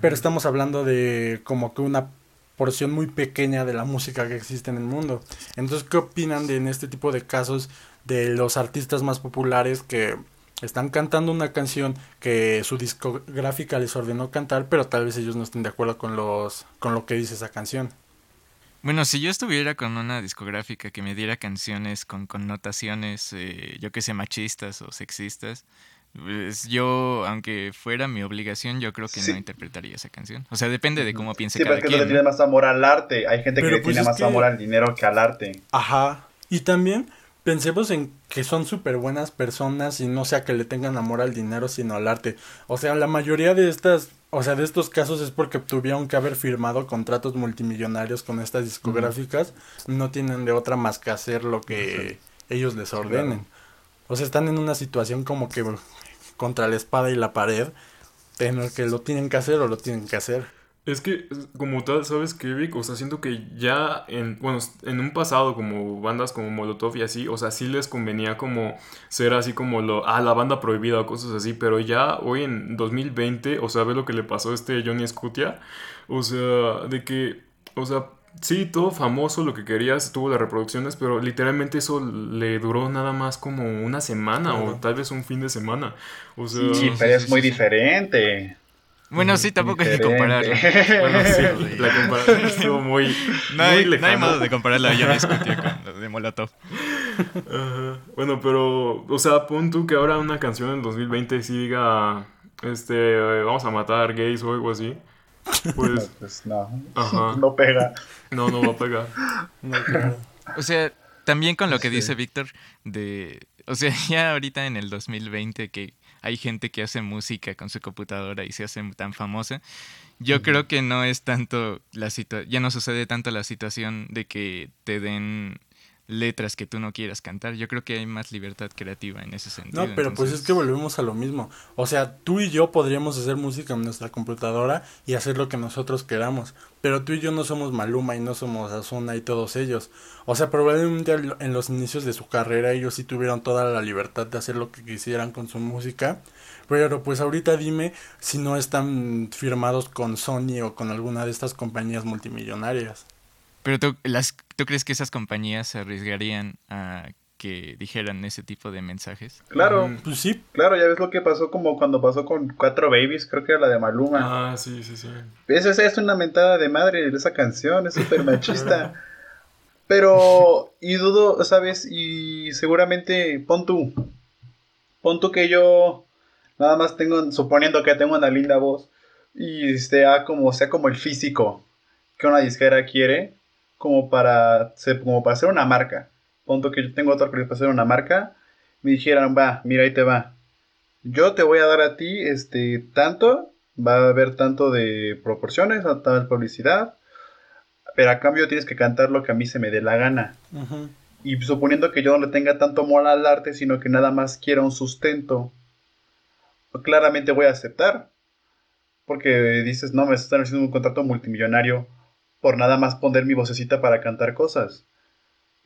Pero estamos hablando de como que una porción muy pequeña de la música que existe en el mundo. Entonces, ¿qué opinan de en este tipo de casos de los artistas más populares que están cantando una canción que su discográfica les ordenó cantar, pero tal vez ellos no estén de acuerdo con los con lo que dice esa canción? Bueno, si yo estuviera con una discográfica que me diera canciones con connotaciones, eh, yo que sé, machistas o sexistas, pues yo, aunque fuera mi obligación, yo creo que no interpretaría esa canción. O sea, depende de cómo piense sí, cada quien. Sí, le tiene más amor al arte. Hay gente que le pues tiene más amor al dinero que al arte. Ajá. Y también pensemos en que son súper buenas personas y no sea que le tengan amor al dinero, sino al arte. O sea, la mayoría de estas, o sea, de estos casos es porque tuvieron que haber firmado contratos multimillonarios con estas discográficas. No tienen de otra más que hacer lo que ellos les ordenen. O sea, están en una situación como que contra la espada y la pared, en el que lo tienen que hacer o lo tienen que hacer. Es que, como tal, ¿sabes qué, Vic? O sea, siento que ya en, bueno, en un pasado, como bandas como Molotov y así, o sea, sí les convenía como ser así como lo, ah, la banda prohibida o cosas así, pero ya hoy en 2020, o sea, ve lo que le pasó a este Johnny Scutia, o sea, de que, o sea, Sí, todo famoso, lo que querías, tuvo las reproducciones, pero literalmente eso le duró nada más como una semana o tal vez un fin de semana. O sea, sí, pero es muy diferente. Bueno, sí, tampoco hay que compararlo. Bueno, sí, la comparación estuvo muy, no hay, muy lejana. No hay modo de compararla, yo discutí con los de Molotov. Ajá. Bueno, pero, o sea, pon tú que ahora una canción en 2020 sí diga, este, vamos a matar gays o algo así. Pues, no, pues no. Ajá. no pega. No, no va a pegar. o sea, también con lo que dice Víctor, de, o sea, ya ahorita en el 2020 que hay gente que hace música con su computadora y se hace tan famosa, yo creo que no es tanto la situación, ya no sucede tanto la situación de que te den letras que tú no quieras cantar. Yo creo que hay más libertad creativa en ese sentido. No, pero pues es que volvemos a lo mismo. O sea, tú y yo podríamos hacer música en nuestra computadora y hacer lo que nosotros queramos. Pero tú y yo no somos Maluma y no somos Azuna y todos ellos. O sea, probablemente en los inicios de su carrera ellos sí tuvieron toda la libertad de hacer lo que quisieran con su música. Pero pues ahorita dime si no están firmados con Sony o con alguna de estas compañías multimillonarias. Pero tú, las, ¿tú crees que esas compañías se arriesgarían a que dijeran ese tipo de mensajes? Claro, mm, pues sí. Claro, ya ves lo que pasó como cuando pasó con Cuatro Babies, creo que era la de Maluma. Ah, sí, sí, sí. Esa es una mentada de madre esa canción, es súper machista. Pero, y dudo, ¿sabes? Y seguramente, pon tú, pon tú que yo nada más tengo, suponiendo que tengo una linda voz, y sea como, sea como el físico que una disquera quiere, como para, como para hacer una marca. Punto que yo tengo otro que para hacer una marca. Me dijeran, va, mira, ahí te va. Yo te voy a dar a ti este tanto, va a haber tanto de proporciones, tal publicidad, pero a cambio tienes que cantar lo que a mí se me dé la gana. Y suponiendo que yo no le tenga tanto amor al arte, sino que nada más quiera un sustento, claramente voy a aceptar. Porque dices, no, me están haciendo un contrato multimillonario por nada más poner mi vocecita para cantar cosas.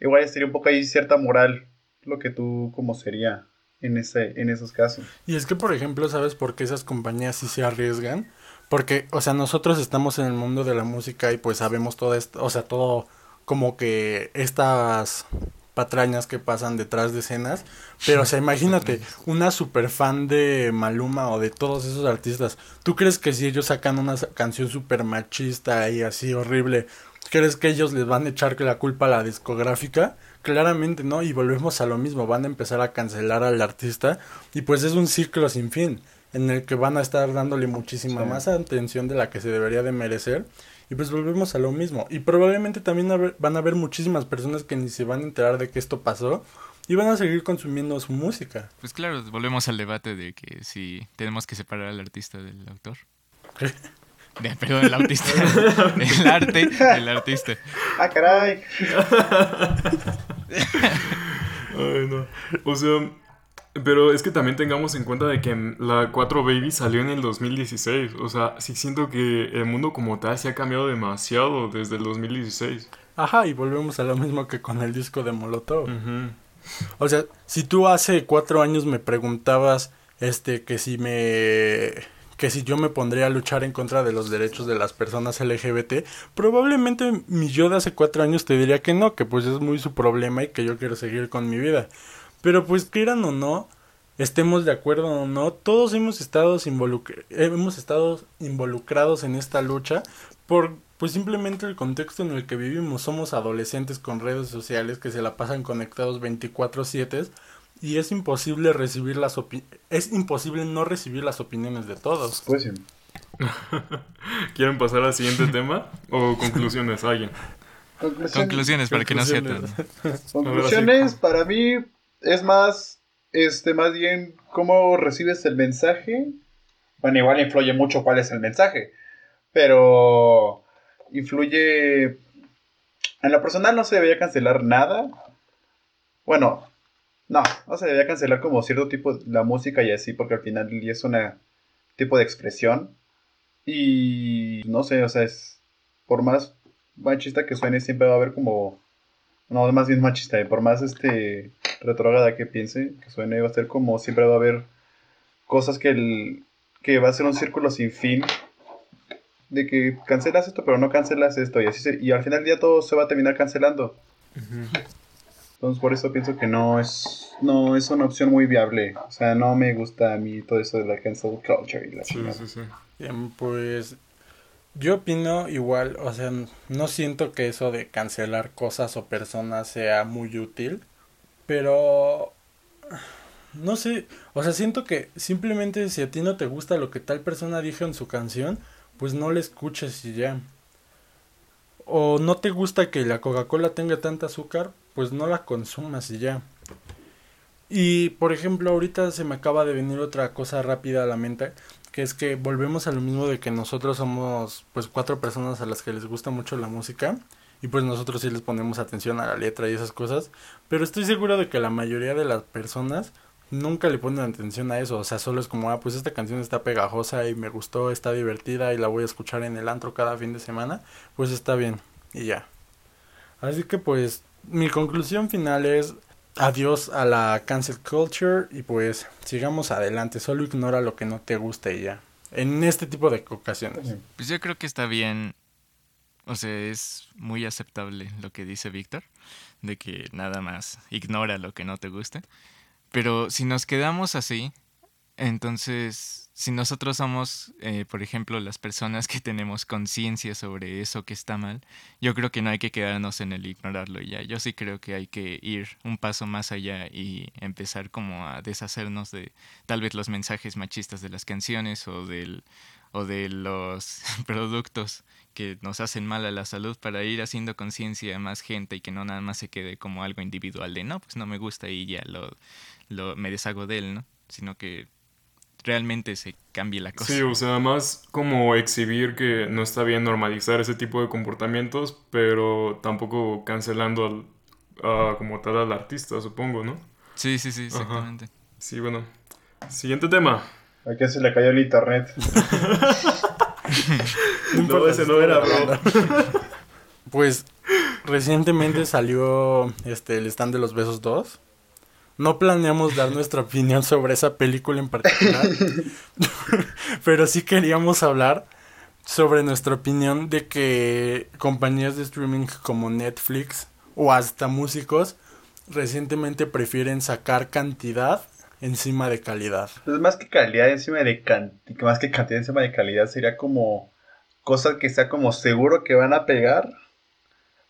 Igual sería un poco ahí cierta moral lo que tú como sería en ese en esos casos. Y es que por ejemplo, ¿sabes por qué esas compañías sí se arriesgan? Porque, o sea, nosotros estamos en el mundo de la música y pues sabemos todo esto, o sea, todo como que estas patrañas que pasan detrás de escenas. Pero, o sea, imagínate, una super fan de Maluma o de todos esos artistas. ¿Tú crees que si ellos sacan una canción super machista y así horrible, crees que ellos les van a echar la culpa a la discográfica? Claramente no, y volvemos a lo mismo, van a empezar a cancelar al artista y pues es un ciclo sin fin en el que van a estar dándole muchísima más atención de la que se debería de merecer y pues volvemos a lo mismo. Y probablemente también van a haber muchísimas personas que ni se van a enterar de que esto pasó y van a seguir consumiendo su música. Pues claro, volvemos al debate de que si tenemos que separar al artista del autor. De, perdón, el artista. del arte del artista. ¡Ah, caray! Ay, no. O sea, Pero es que también tengamos en cuenta de que la 4 Baby salió en el 2016. O sea, sí siento que el mundo como tal se ha cambiado demasiado desde el 2016. Ajá, y volvemos a lo mismo que con el disco de Molotov. O sea, si tú hace cuatro años me preguntabas, este, que si me que si yo me pondría a luchar en contra de los derechos de las personas LGBT, probablemente mi yo de hace cuatro años te diría que no, que pues es muy su problema y que yo quiero seguir con mi vida. Pero pues quieran o no, estemos de acuerdo o no, todos hemos estado, hemos estado involucrados en esta lucha por pues simplemente el contexto en el que vivimos. Somos adolescentes con redes sociales que se la pasan conectados 24/7 y es imposible recibir las es imposible no recibir las opiniones de todos. Pues sí. ¿Quieren pasar al siguiente tema o conclusiones alguien? Conclusiones, para que no sea Conclusiones para mí es más este más bien cómo recibes el mensaje. Bueno, igual influye mucho cuál es el mensaje, pero influye en lo personal no se debería cancelar nada. Bueno, no, no se debería cancelar como cierto tipo de la música y así, porque al final es un tipo de expresión. Y no sé, o sea, es por más machista que suene, siempre va a haber como. No, más bien machista, y por más este retrógrada que piense, que suene, va a ser como siempre va a haber cosas que el, que va a ser un círculo sin fin de que cancelas esto, pero no cancelas esto, y así y al final del día todo se va a terminar cancelando. Entonces por eso pienso que no es no es una opción muy viable. O sea, no me gusta a mí todo eso de la cancel culture y la sí, sí, sí. pues yo opino igual, o sea, no siento que eso de cancelar cosas o personas sea muy útil, pero no sé, o sea, siento que simplemente si a ti no te gusta lo que tal persona dijo en su canción, pues no le escuches y ya. O no te gusta que la Coca-Cola tenga tanta azúcar, pues no la consumas y ya. Y por ejemplo, ahorita se me acaba de venir otra cosa rápida a la mente, que es que volvemos a lo mismo de que nosotros somos pues cuatro personas a las que les gusta mucho la música y pues nosotros sí les ponemos atención a la letra y esas cosas, pero estoy seguro de que la mayoría de las personas nunca le ponen atención a eso, o sea, solo es como, ah, pues esta canción está pegajosa y me gustó, está divertida y la voy a escuchar en el antro cada fin de semana, pues está bien y ya. Así que pues mi conclusión final es adiós a la cancel culture y pues sigamos adelante, solo ignora lo que no te gusta y ya. En este tipo de ocasiones. Pues yo creo que está bien, o sea, es muy aceptable lo que dice Víctor, de que nada más ignora lo que no te gusta. Pero si nos quedamos así, entonces, si nosotros somos, eh, por ejemplo, las personas que tenemos conciencia sobre eso que está mal, yo creo que no hay que quedarnos en el ignorarlo ya. Yo sí creo que hay que ir un paso más allá y empezar como a deshacernos de tal vez los mensajes machistas de las canciones o del o de los productos que nos hacen mal a la salud para ir haciendo conciencia a más gente y que no nada más se quede como algo individual de no, pues no me gusta y ya lo, lo me deshago de él, ¿no? Sino que realmente se cambie la cosa. Sí, o sea, más como exhibir que no está bien normalizar ese tipo de comportamientos, pero tampoco cancelando al, como tal al artista, supongo, ¿no? Sí, sí, sí, exactamente. Sí, bueno. Siguiente tema. ¿A qué se le cayó el internet? no, ese no era, bro. Pues recientemente salió este el stand de los besos 2 no planeamos dar nuestra opinión sobre esa película en particular, pero sí queríamos hablar sobre nuestra opinión de que compañías de streaming como Netflix o hasta músicos recientemente prefieren sacar cantidad encima de calidad. Pues más que calidad encima de cantidad, más que cantidad encima de calidad sería como cosas que sea como seguro que van a pegar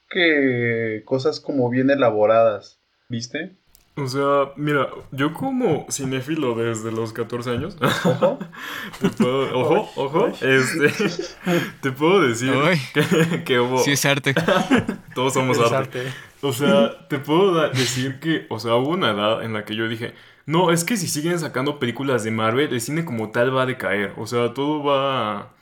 que cosas como bien elaboradas, ¿viste? O sea, mira, yo como cinéfilo desde los 14 años, ojo, te puedo, ojo, ojo, este, te puedo decir que, que, hubo... Sí es arte. Todos somos arte. O sea, te puedo decir que, o sea, hubo una edad en la que yo dije, no, es que si siguen sacando películas de Marvel, el cine como tal va a decaer. O sea, todo va...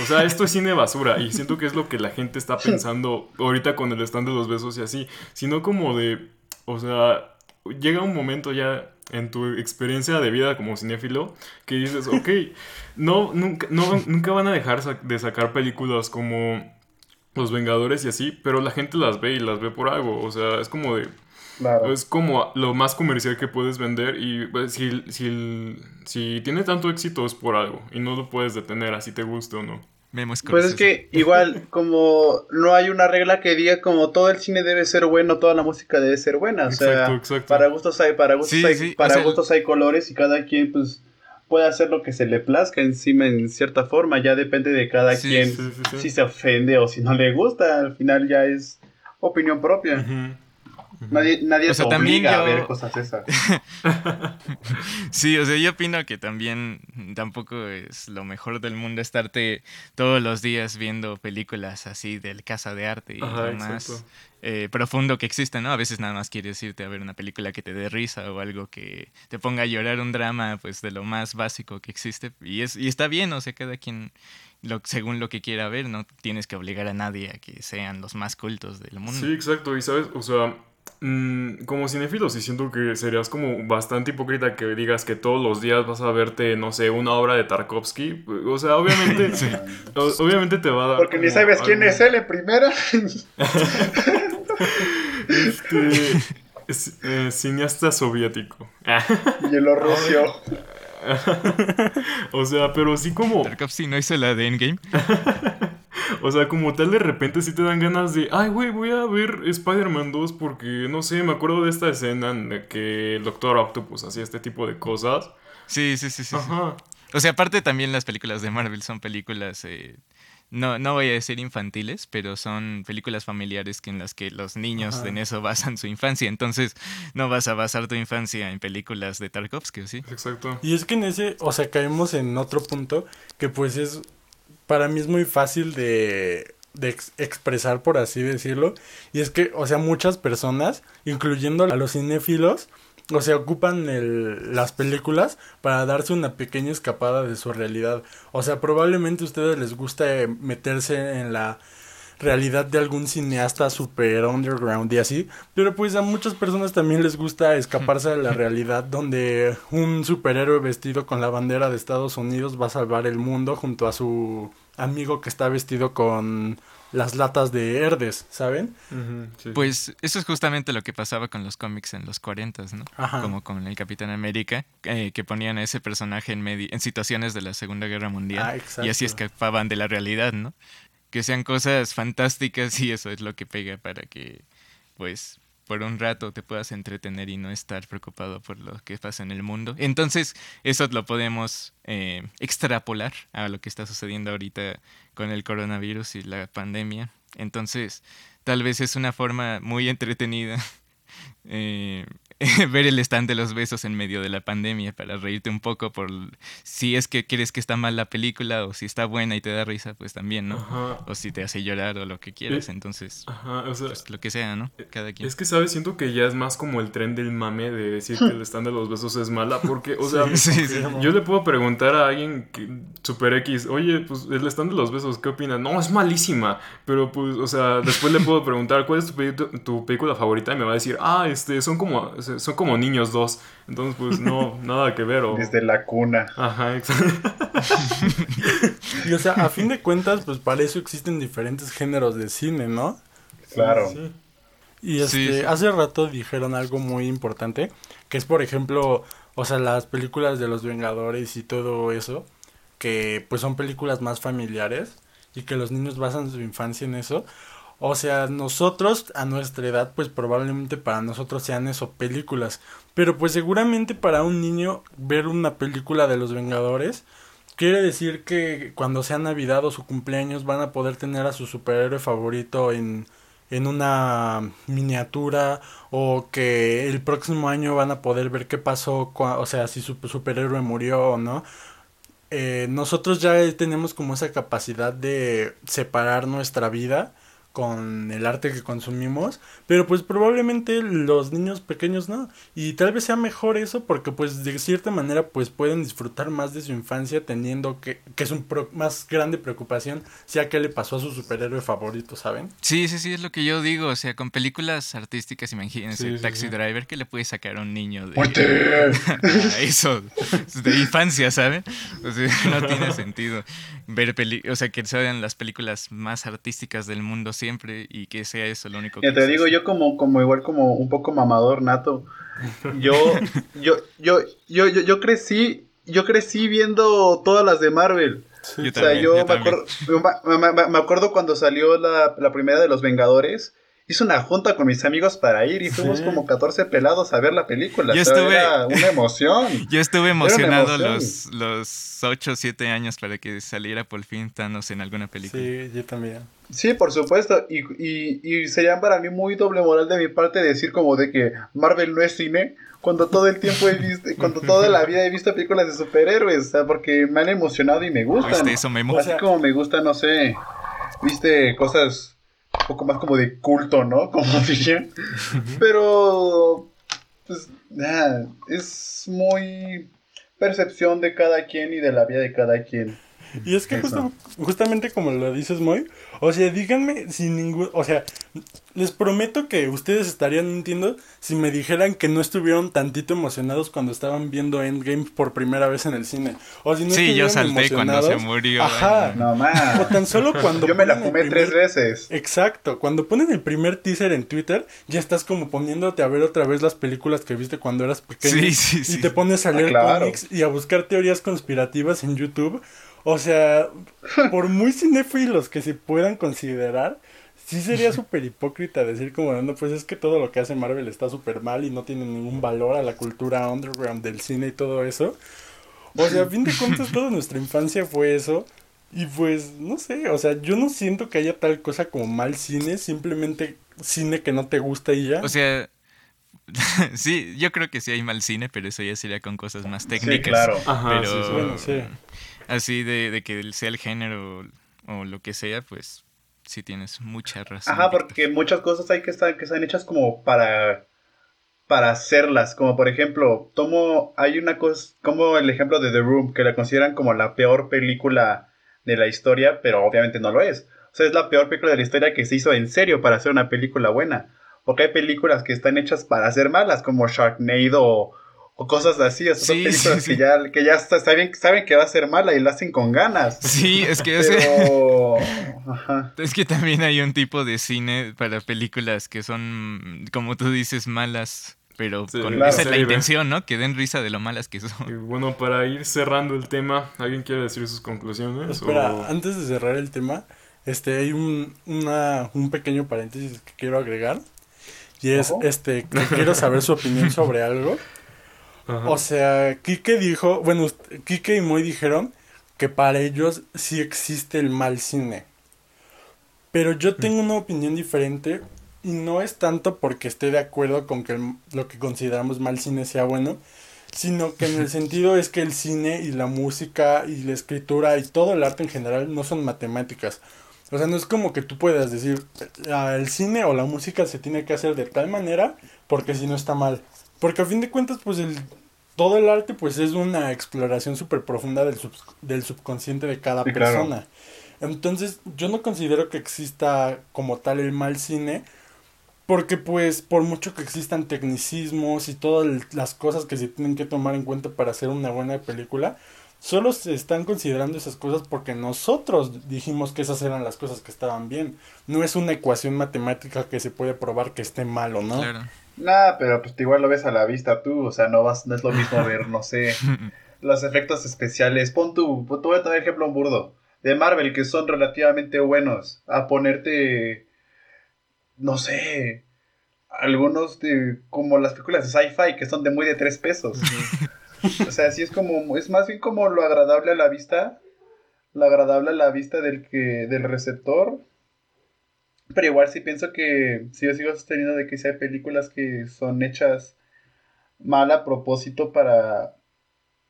O sea, esto es cine basura y siento que es lo que la gente está pensando ahorita con el stand de los besos y así, sino como de, o sea, llega un momento ya en tu experiencia de vida como cinéfilo que dices, ok, no, nunca, no, nunca van a dejar de sacar películas como Los Vengadores y así, pero la gente las ve y las ve por algo, o sea, es como de... Es como lo más comercial que puedes vender y pues, si, si, si tiene tanto éxito es por algo y no lo puedes detener así te guste o no. Pues es que igual, como no hay una regla que diga como todo el cine debe ser bueno, toda la música debe ser buena. O sea, para gustos hay, para gustos hay, para gustos hay colores y cada quien pues puede hacer lo que se le plazca encima en cierta forma. Ya depende de cada quien si se ofende o si no le gusta. Al final ya es opinión propia. Nadie, nadie se obliga a ver cosas esas. sí, o sea, yo opino que también tampoco es lo mejor del mundo estarte todos los días viendo películas así del casa de arte y lo más eh, profundo que existe, ¿no? A veces nada más quieres irte a ver una película que te dé risa o algo que te ponga a llorar un drama, pues de lo más básico que existe. Y, es, y está bien, o sea, cada quien lo, según lo que quiera ver, no tienes que obligar a nadie a que sean los más cultos del mundo. Sí, exacto. Y sabes, o sea, Mm, como cinefilo, sí siento que serías como bastante hipócrita que digas que todos los días vas a verte, no sé, una obra de Tarkovsky. O sea, obviamente, obviamente te va a dar. Porque ni sabes quién es él en primera. este. Eh, cineasta soviético. y el ruso. o sea, pero sí como. Tarkovsky no hizo la de Endgame. O sea, como tal de repente sí te dan ganas de, ay, güey, voy a ver Spider-Man 2 porque, no sé, me acuerdo de esta escena en que el Doctor Octopus hacía este tipo de cosas. Sí, sí, sí, sí. Ajá. O sea, aparte también las películas de Marvel son películas, eh, no, no voy a decir infantiles, pero son películas familiares que en las que los niños en eso basan su infancia. Entonces, no vas a basar tu infancia en películas de Tarkovsky, ¿sí? Exacto. Y es que en ese, o sea, caemos en otro punto que pues es para mí es muy fácil de, de expresar, por así decirlo. Y es que, o sea, muchas personas, incluyendo a los cinéfilos, o sea, ocupan el, las películas para darse una pequeña escapada de su realidad. O sea, probablemente a ustedes les gusta meterse en la realidad de algún cineasta super underground y así, pero pues a muchas personas también les gusta escaparse de la realidad donde un superhéroe vestido con la bandera de Estados Unidos va a salvar el mundo junto a su amigo que está vestido con las latas de Herdes, ¿saben? Pues eso es justamente lo que pasaba con los cómics en los 40, ¿no? Como con el Capitán América, eh, que ponían a ese personaje en, en situaciones de la Segunda Guerra Mundial ah, y así escapaban de la realidad, ¿no? Que sean cosas fantásticas y eso es lo que pega para que, pues, por un rato te puedas entretener y no estar preocupado por lo que pasa en el mundo. Entonces, eso lo podemos eh, extrapolar a lo que está sucediendo ahorita con el coronavirus y la pandemia. Entonces, tal vez es una forma muy entretenida eh, ver el stand de los besos en medio de la pandemia para reírte un poco por si es que quieres que está mal la película o si está buena y te da risa, pues también, ¿no? O si te hace llorar o lo que quieras, eh, entonces, pues, lo que sea, ¿no? Eh, Cada quien. Es que, ¿sabes? Siento que ya es más como el tren del mame de decir que el stand de los besos es mala, porque, o sea, yo le puedo preguntar a alguien que, super X, oye, pues el stand de los besos, ¿qué opinas? No, es malísima, pero pues, o sea, después le puedo preguntar, ¿cuál es tu, tu película favorita? Y me va a decir, ah, este, son como son como niños dos. Entonces, pues no, nada que ver. O... Desde la cuna. Ajá, exacto. y o sea, a fin de cuentas, pues para eso existen diferentes géneros de cine, ¿no? Claro. Y este, hace rato dijeron algo muy importante, que es por ejemplo, o sea, las películas de los Vengadores y todo eso, que pues son películas más familiares y que los niños basan su infancia en eso. O sea, nosotros a nuestra edad, pues probablemente para nosotros sean eso, películas. Pero pues seguramente para un niño ver una película de los Vengadores quiere decir que cuando sea Navidad o su cumpleaños van a poder tener a su superhéroe favorito en, en una miniatura o que el próximo año van a poder ver qué pasó, o sea, si su superhéroe murió o no. Eh, nosotros ya tenemos como esa capacidad de separar nuestra vida con el arte que consumimos, pero pues probablemente los niños pequeños no, y tal vez sea mejor eso porque pues de cierta manera pues pueden disfrutar más de su infancia teniendo que, que es un más grande preocupación sea qué le pasó a su superhéroe favorito, ¿saben? Sí, sí, sí, es lo que yo digo, o sea, con películas artísticas, imagínense, Taxi Driver, que le puede sacar a un niño de... eso, de infancia, ¿saben? O sea, no tiene sentido ver peli o sea, que sean las películas más artísticas del mundo siempre y que sea eso lo único que... te digo, yo como, como igual como un poco mamador nato, yo, yo, yo, yo, yo, yo crecí, yo crecí viendo todas las de Marvel. o sea, yo, me, acuerdo, me, acuerdo, cuando salió la, la primera de los Vengadores hice una junta con mis amigos para ir y fuimos como 14 pelados a ver la película. Yo estuve... Era una emoción. Yo estuve emocionado los, los 8 o 7 años para que saliera por fin Thanos en alguna película. Sí, yo también. Sí, por supuesto. Y, y, y sería para mí muy doble moral de mi parte decir como de que Marvel no es cine. Cuando todo el tiempo he visto, cuando toda la vida he visto películas de superhéroes, o sea, porque me han emocionado y me gustan. eso me Así como me gusta, no sé, viste cosas un poco más como de culto, ¿no? Como dirían. Pero, pues, nada, es muy percepción de cada quien y de la vida de cada quien. Y es que justamente como lo dices, Moy, o sea, díganme sin ningún, o sea, les prometo que ustedes estarían mintiendo si me dijeran que no estuvieron tantito emocionados cuando estaban viendo Endgame por primera vez en el cine. O si no sí, yo salté cuando se murió. Ajá. No más. O tan solo cuando Yo me la fumé tres veces. Exacto, cuando ponen el primer teaser en Twitter, ya estás como poniéndote a ver otra vez las películas que viste cuando eras pequeño. Sí, sí, sí. Y te pones a leer ah, cómics y a buscar teorías conspirativas en YouTube. O sea, por muy cinéfilos que se puedan considerar, sí sería súper hipócrita decir como, no, pues es que todo lo que hace Marvel está súper mal y no tiene ningún valor a la cultura underground del cine y todo eso. O sea, a fin de cuentas, toda nuestra infancia fue eso. Y pues, no sé, o sea, yo no siento que haya tal cosa como mal cine, simplemente cine que no te gusta y ya. O sea, sí, yo creo que sí hay mal cine, pero eso ya sería con cosas más técnicas. Sí, claro. pero, bueno, sí así de, de que sea el género o lo que sea, pues sí tienes mucha razón. Ajá, porque muchas cosas hay que estar, que están hechas como para para hacerlas, como por ejemplo, tomo, hay una cosa, como el ejemplo de The Room, que la consideran como la peor película de la historia, pero obviamente no lo es. O sea, es la peor película de la historia que se hizo en serio para hacer una película buena. Porque hay películas que están hechas para ser malas, como Sharknado o cosas así, o sea, son películas que ya, que ya saben, saben que va a ser mala y la hacen con ganas. Sí, es que Pero... es que también hay un tipo de cine para películas que son, como tú dices, malas. Pero con, esa es la intención, ¿no? Que den risa de lo malas que son. Y bueno, para ir cerrando el tema, ¿alguien quiere decir sus conclusiones? Espera, antes de cerrar el tema, este, hay un, una, un pequeño paréntesis que quiero agregar. Y es, este, que quiero saber su opinión sobre algo. O sea, Kike dijo, bueno, Kike y Moy dijeron que para ellos sí existe el mal cine. Pero yo tengo una opinión diferente y no es tanto porque esté de acuerdo con que lo que consideramos mal cine sea bueno, sino que en el sentido es que el cine y la música y la escritura y todo el arte en general no son matemáticas. O sea, no es como que tú puedas decir, ah, el cine o la música se tiene que hacer de tal manera porque si no está mal. Porque a fin de cuentas, pues el, todo el arte pues es una exploración súper profunda del, del subconsciente de cada persona. Entonces yo no considero que exista como tal el mal cine, porque pues por mucho que existan tecnicismos y todas las cosas que se tienen que tomar en cuenta para hacer una buena película, solo se están considerando esas cosas porque nosotros dijimos que esas eran las cosas que estaban bien. No es una ecuación matemática que se puede probar que esté mal o no. Claro. Nada, pero pues igual lo ves a la vista tú, o sea, no vas, no es lo mismo ver, no sé, los efectos especiales. Pon tú, tú voy a tomar ejemplo un burdo, de Marvel, que son relativamente buenos, a ponerte, no sé, algunos de, como las películas de sci-fi, que son de muy de tres pesos. o sea, sí es como, es más bien como lo agradable a la vista, lo agradable a la vista del que, del receptor, pero igual sí pienso que sí yo sigo sosteniendo de que si hay películas que son hechas mal a propósito para.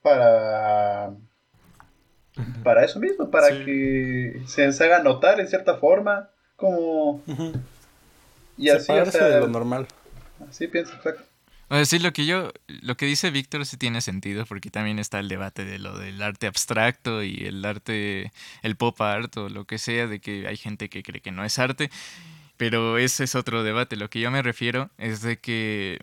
para. para eso mismo, para que se, haga notar en cierta forma. Como... Y así, o sea, de lo normal. Así pienso, exacto. Sí, lo que yo, lo que dice Víctor sí tiene sentido, porque también está el debate de lo del arte abstracto y el arte, el pop art o lo que sea, de que hay gente que cree que no es arte, pero ese es otro debate. Lo que yo me refiero es de que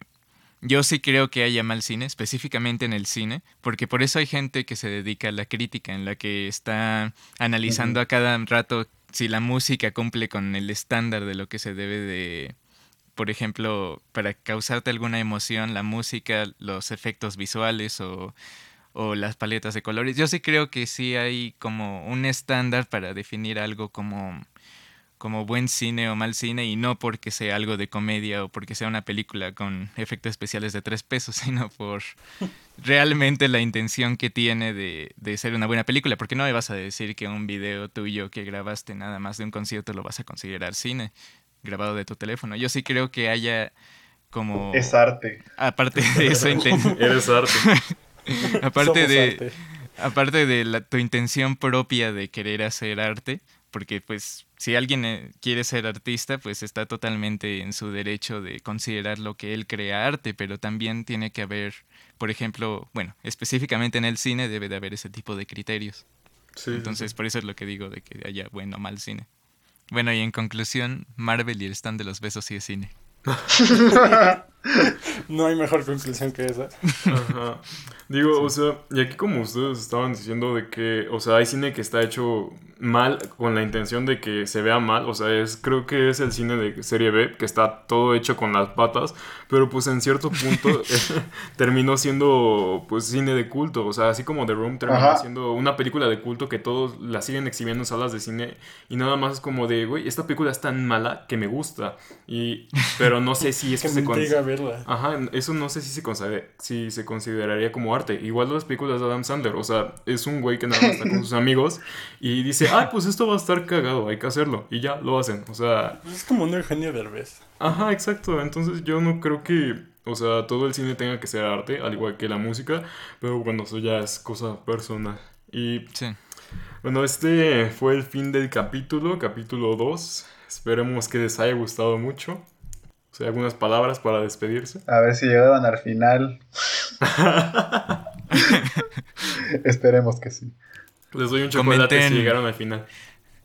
yo sí creo que haya mal cine, específicamente en el cine, porque por eso hay gente que se dedica a la crítica, en la que está analizando a cada rato si la música cumple con el estándar de lo que se debe de, por ejemplo, para causarte alguna emoción, la música, los efectos visuales o, o las paletas de colores. Yo sí creo que sí hay como un estándar para definir algo como como buen cine o mal cine y no porque sea algo de comedia o porque sea una película con efectos especiales de tres pesos, sino por realmente la intención que tiene de, de, ser una buena película, porque no me vas a decir que un video tuyo que grabaste nada más de un concierto lo vas a considerar cine grabado de tu teléfono. Yo sí creo que haya como... Es arte. Aparte de intención... Eres arte. aparte de... Aparte de tu intención propia de querer hacer arte, porque pues si alguien eh, quiere ser artista, pues está totalmente en su derecho de considerar lo que él crea arte, pero también tiene que haber, por ejemplo, bueno, específicamente en el cine debe de haber ese tipo de criterios. Entonces, por eso es lo que digo de que haya bueno o mal cine. Bueno, y en conclusión, Marvel y el stand de los besos sí es cine. no hay mejor conclusión que esa. Ajá. Digo, o sea, y aquí como ustedes estaban diciendo de que, o sea, hay cine que está hecho mal con la intención de que se vea mal, o sea, es creo que es el cine de serie B que está todo hecho con las patas, pero pues en cierto punto terminó siendo pues cine de culto, o sea, así como The Room terminó siendo una película de culto que todos la siguen exhibiendo en salas de cine y nada más es como de, güey, esta película es tan mala que me gusta y pero no sé si es que, se verla. Ajá, eso no sé si se si se consideraría como Igual las películas de Adam Sandler, o sea, es un güey que nada más está con sus amigos y dice, ah, pues esto va a estar cagado, hay que hacerlo. Y ya, lo hacen, o sea... Es como un Eugenio Derbez. Ajá, exacto. Entonces yo no creo que, o sea, todo el cine tenga que ser arte, al igual que la música, pero bueno, eso ya es cosa personal. Y... Sí. Bueno, este fue el fin del capítulo, capítulo 2. Esperemos que les haya gustado mucho algunas palabras para despedirse. A ver si llegaron al final. Esperemos que sí. Les doy un chocolate si llegaron al final.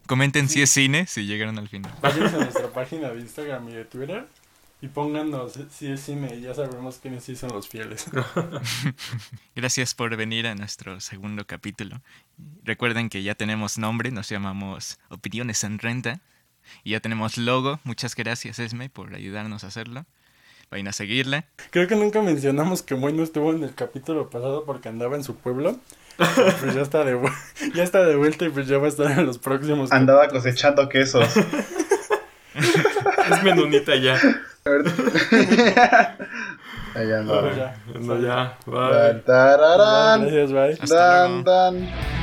Comenten si es cine, si llegaron al final. Vayan a nuestra página de Instagram y de Twitter y pónganos si es cine y ya sabremos quiénes sí son los fieles. Gracias por venir a nuestro segundo capítulo. Recuerden que ya tenemos nombre, nos llamamos Opiniones en Renta. Y ya tenemos logo. Muchas gracias, Esme, por ayudarnos a hacerlo. Vayan a seguirle. Creo que nunca mencionamos que Moy no estuvo en el capítulo pasado porque andaba en su pueblo. pues ya está, de, ya está de vuelta y pues ya va a estar en los próximos. Andaba cosechando quesos. es menonita ya. Allá no. ya. No, ya. Bye. Gracias, bye. Hasta luego.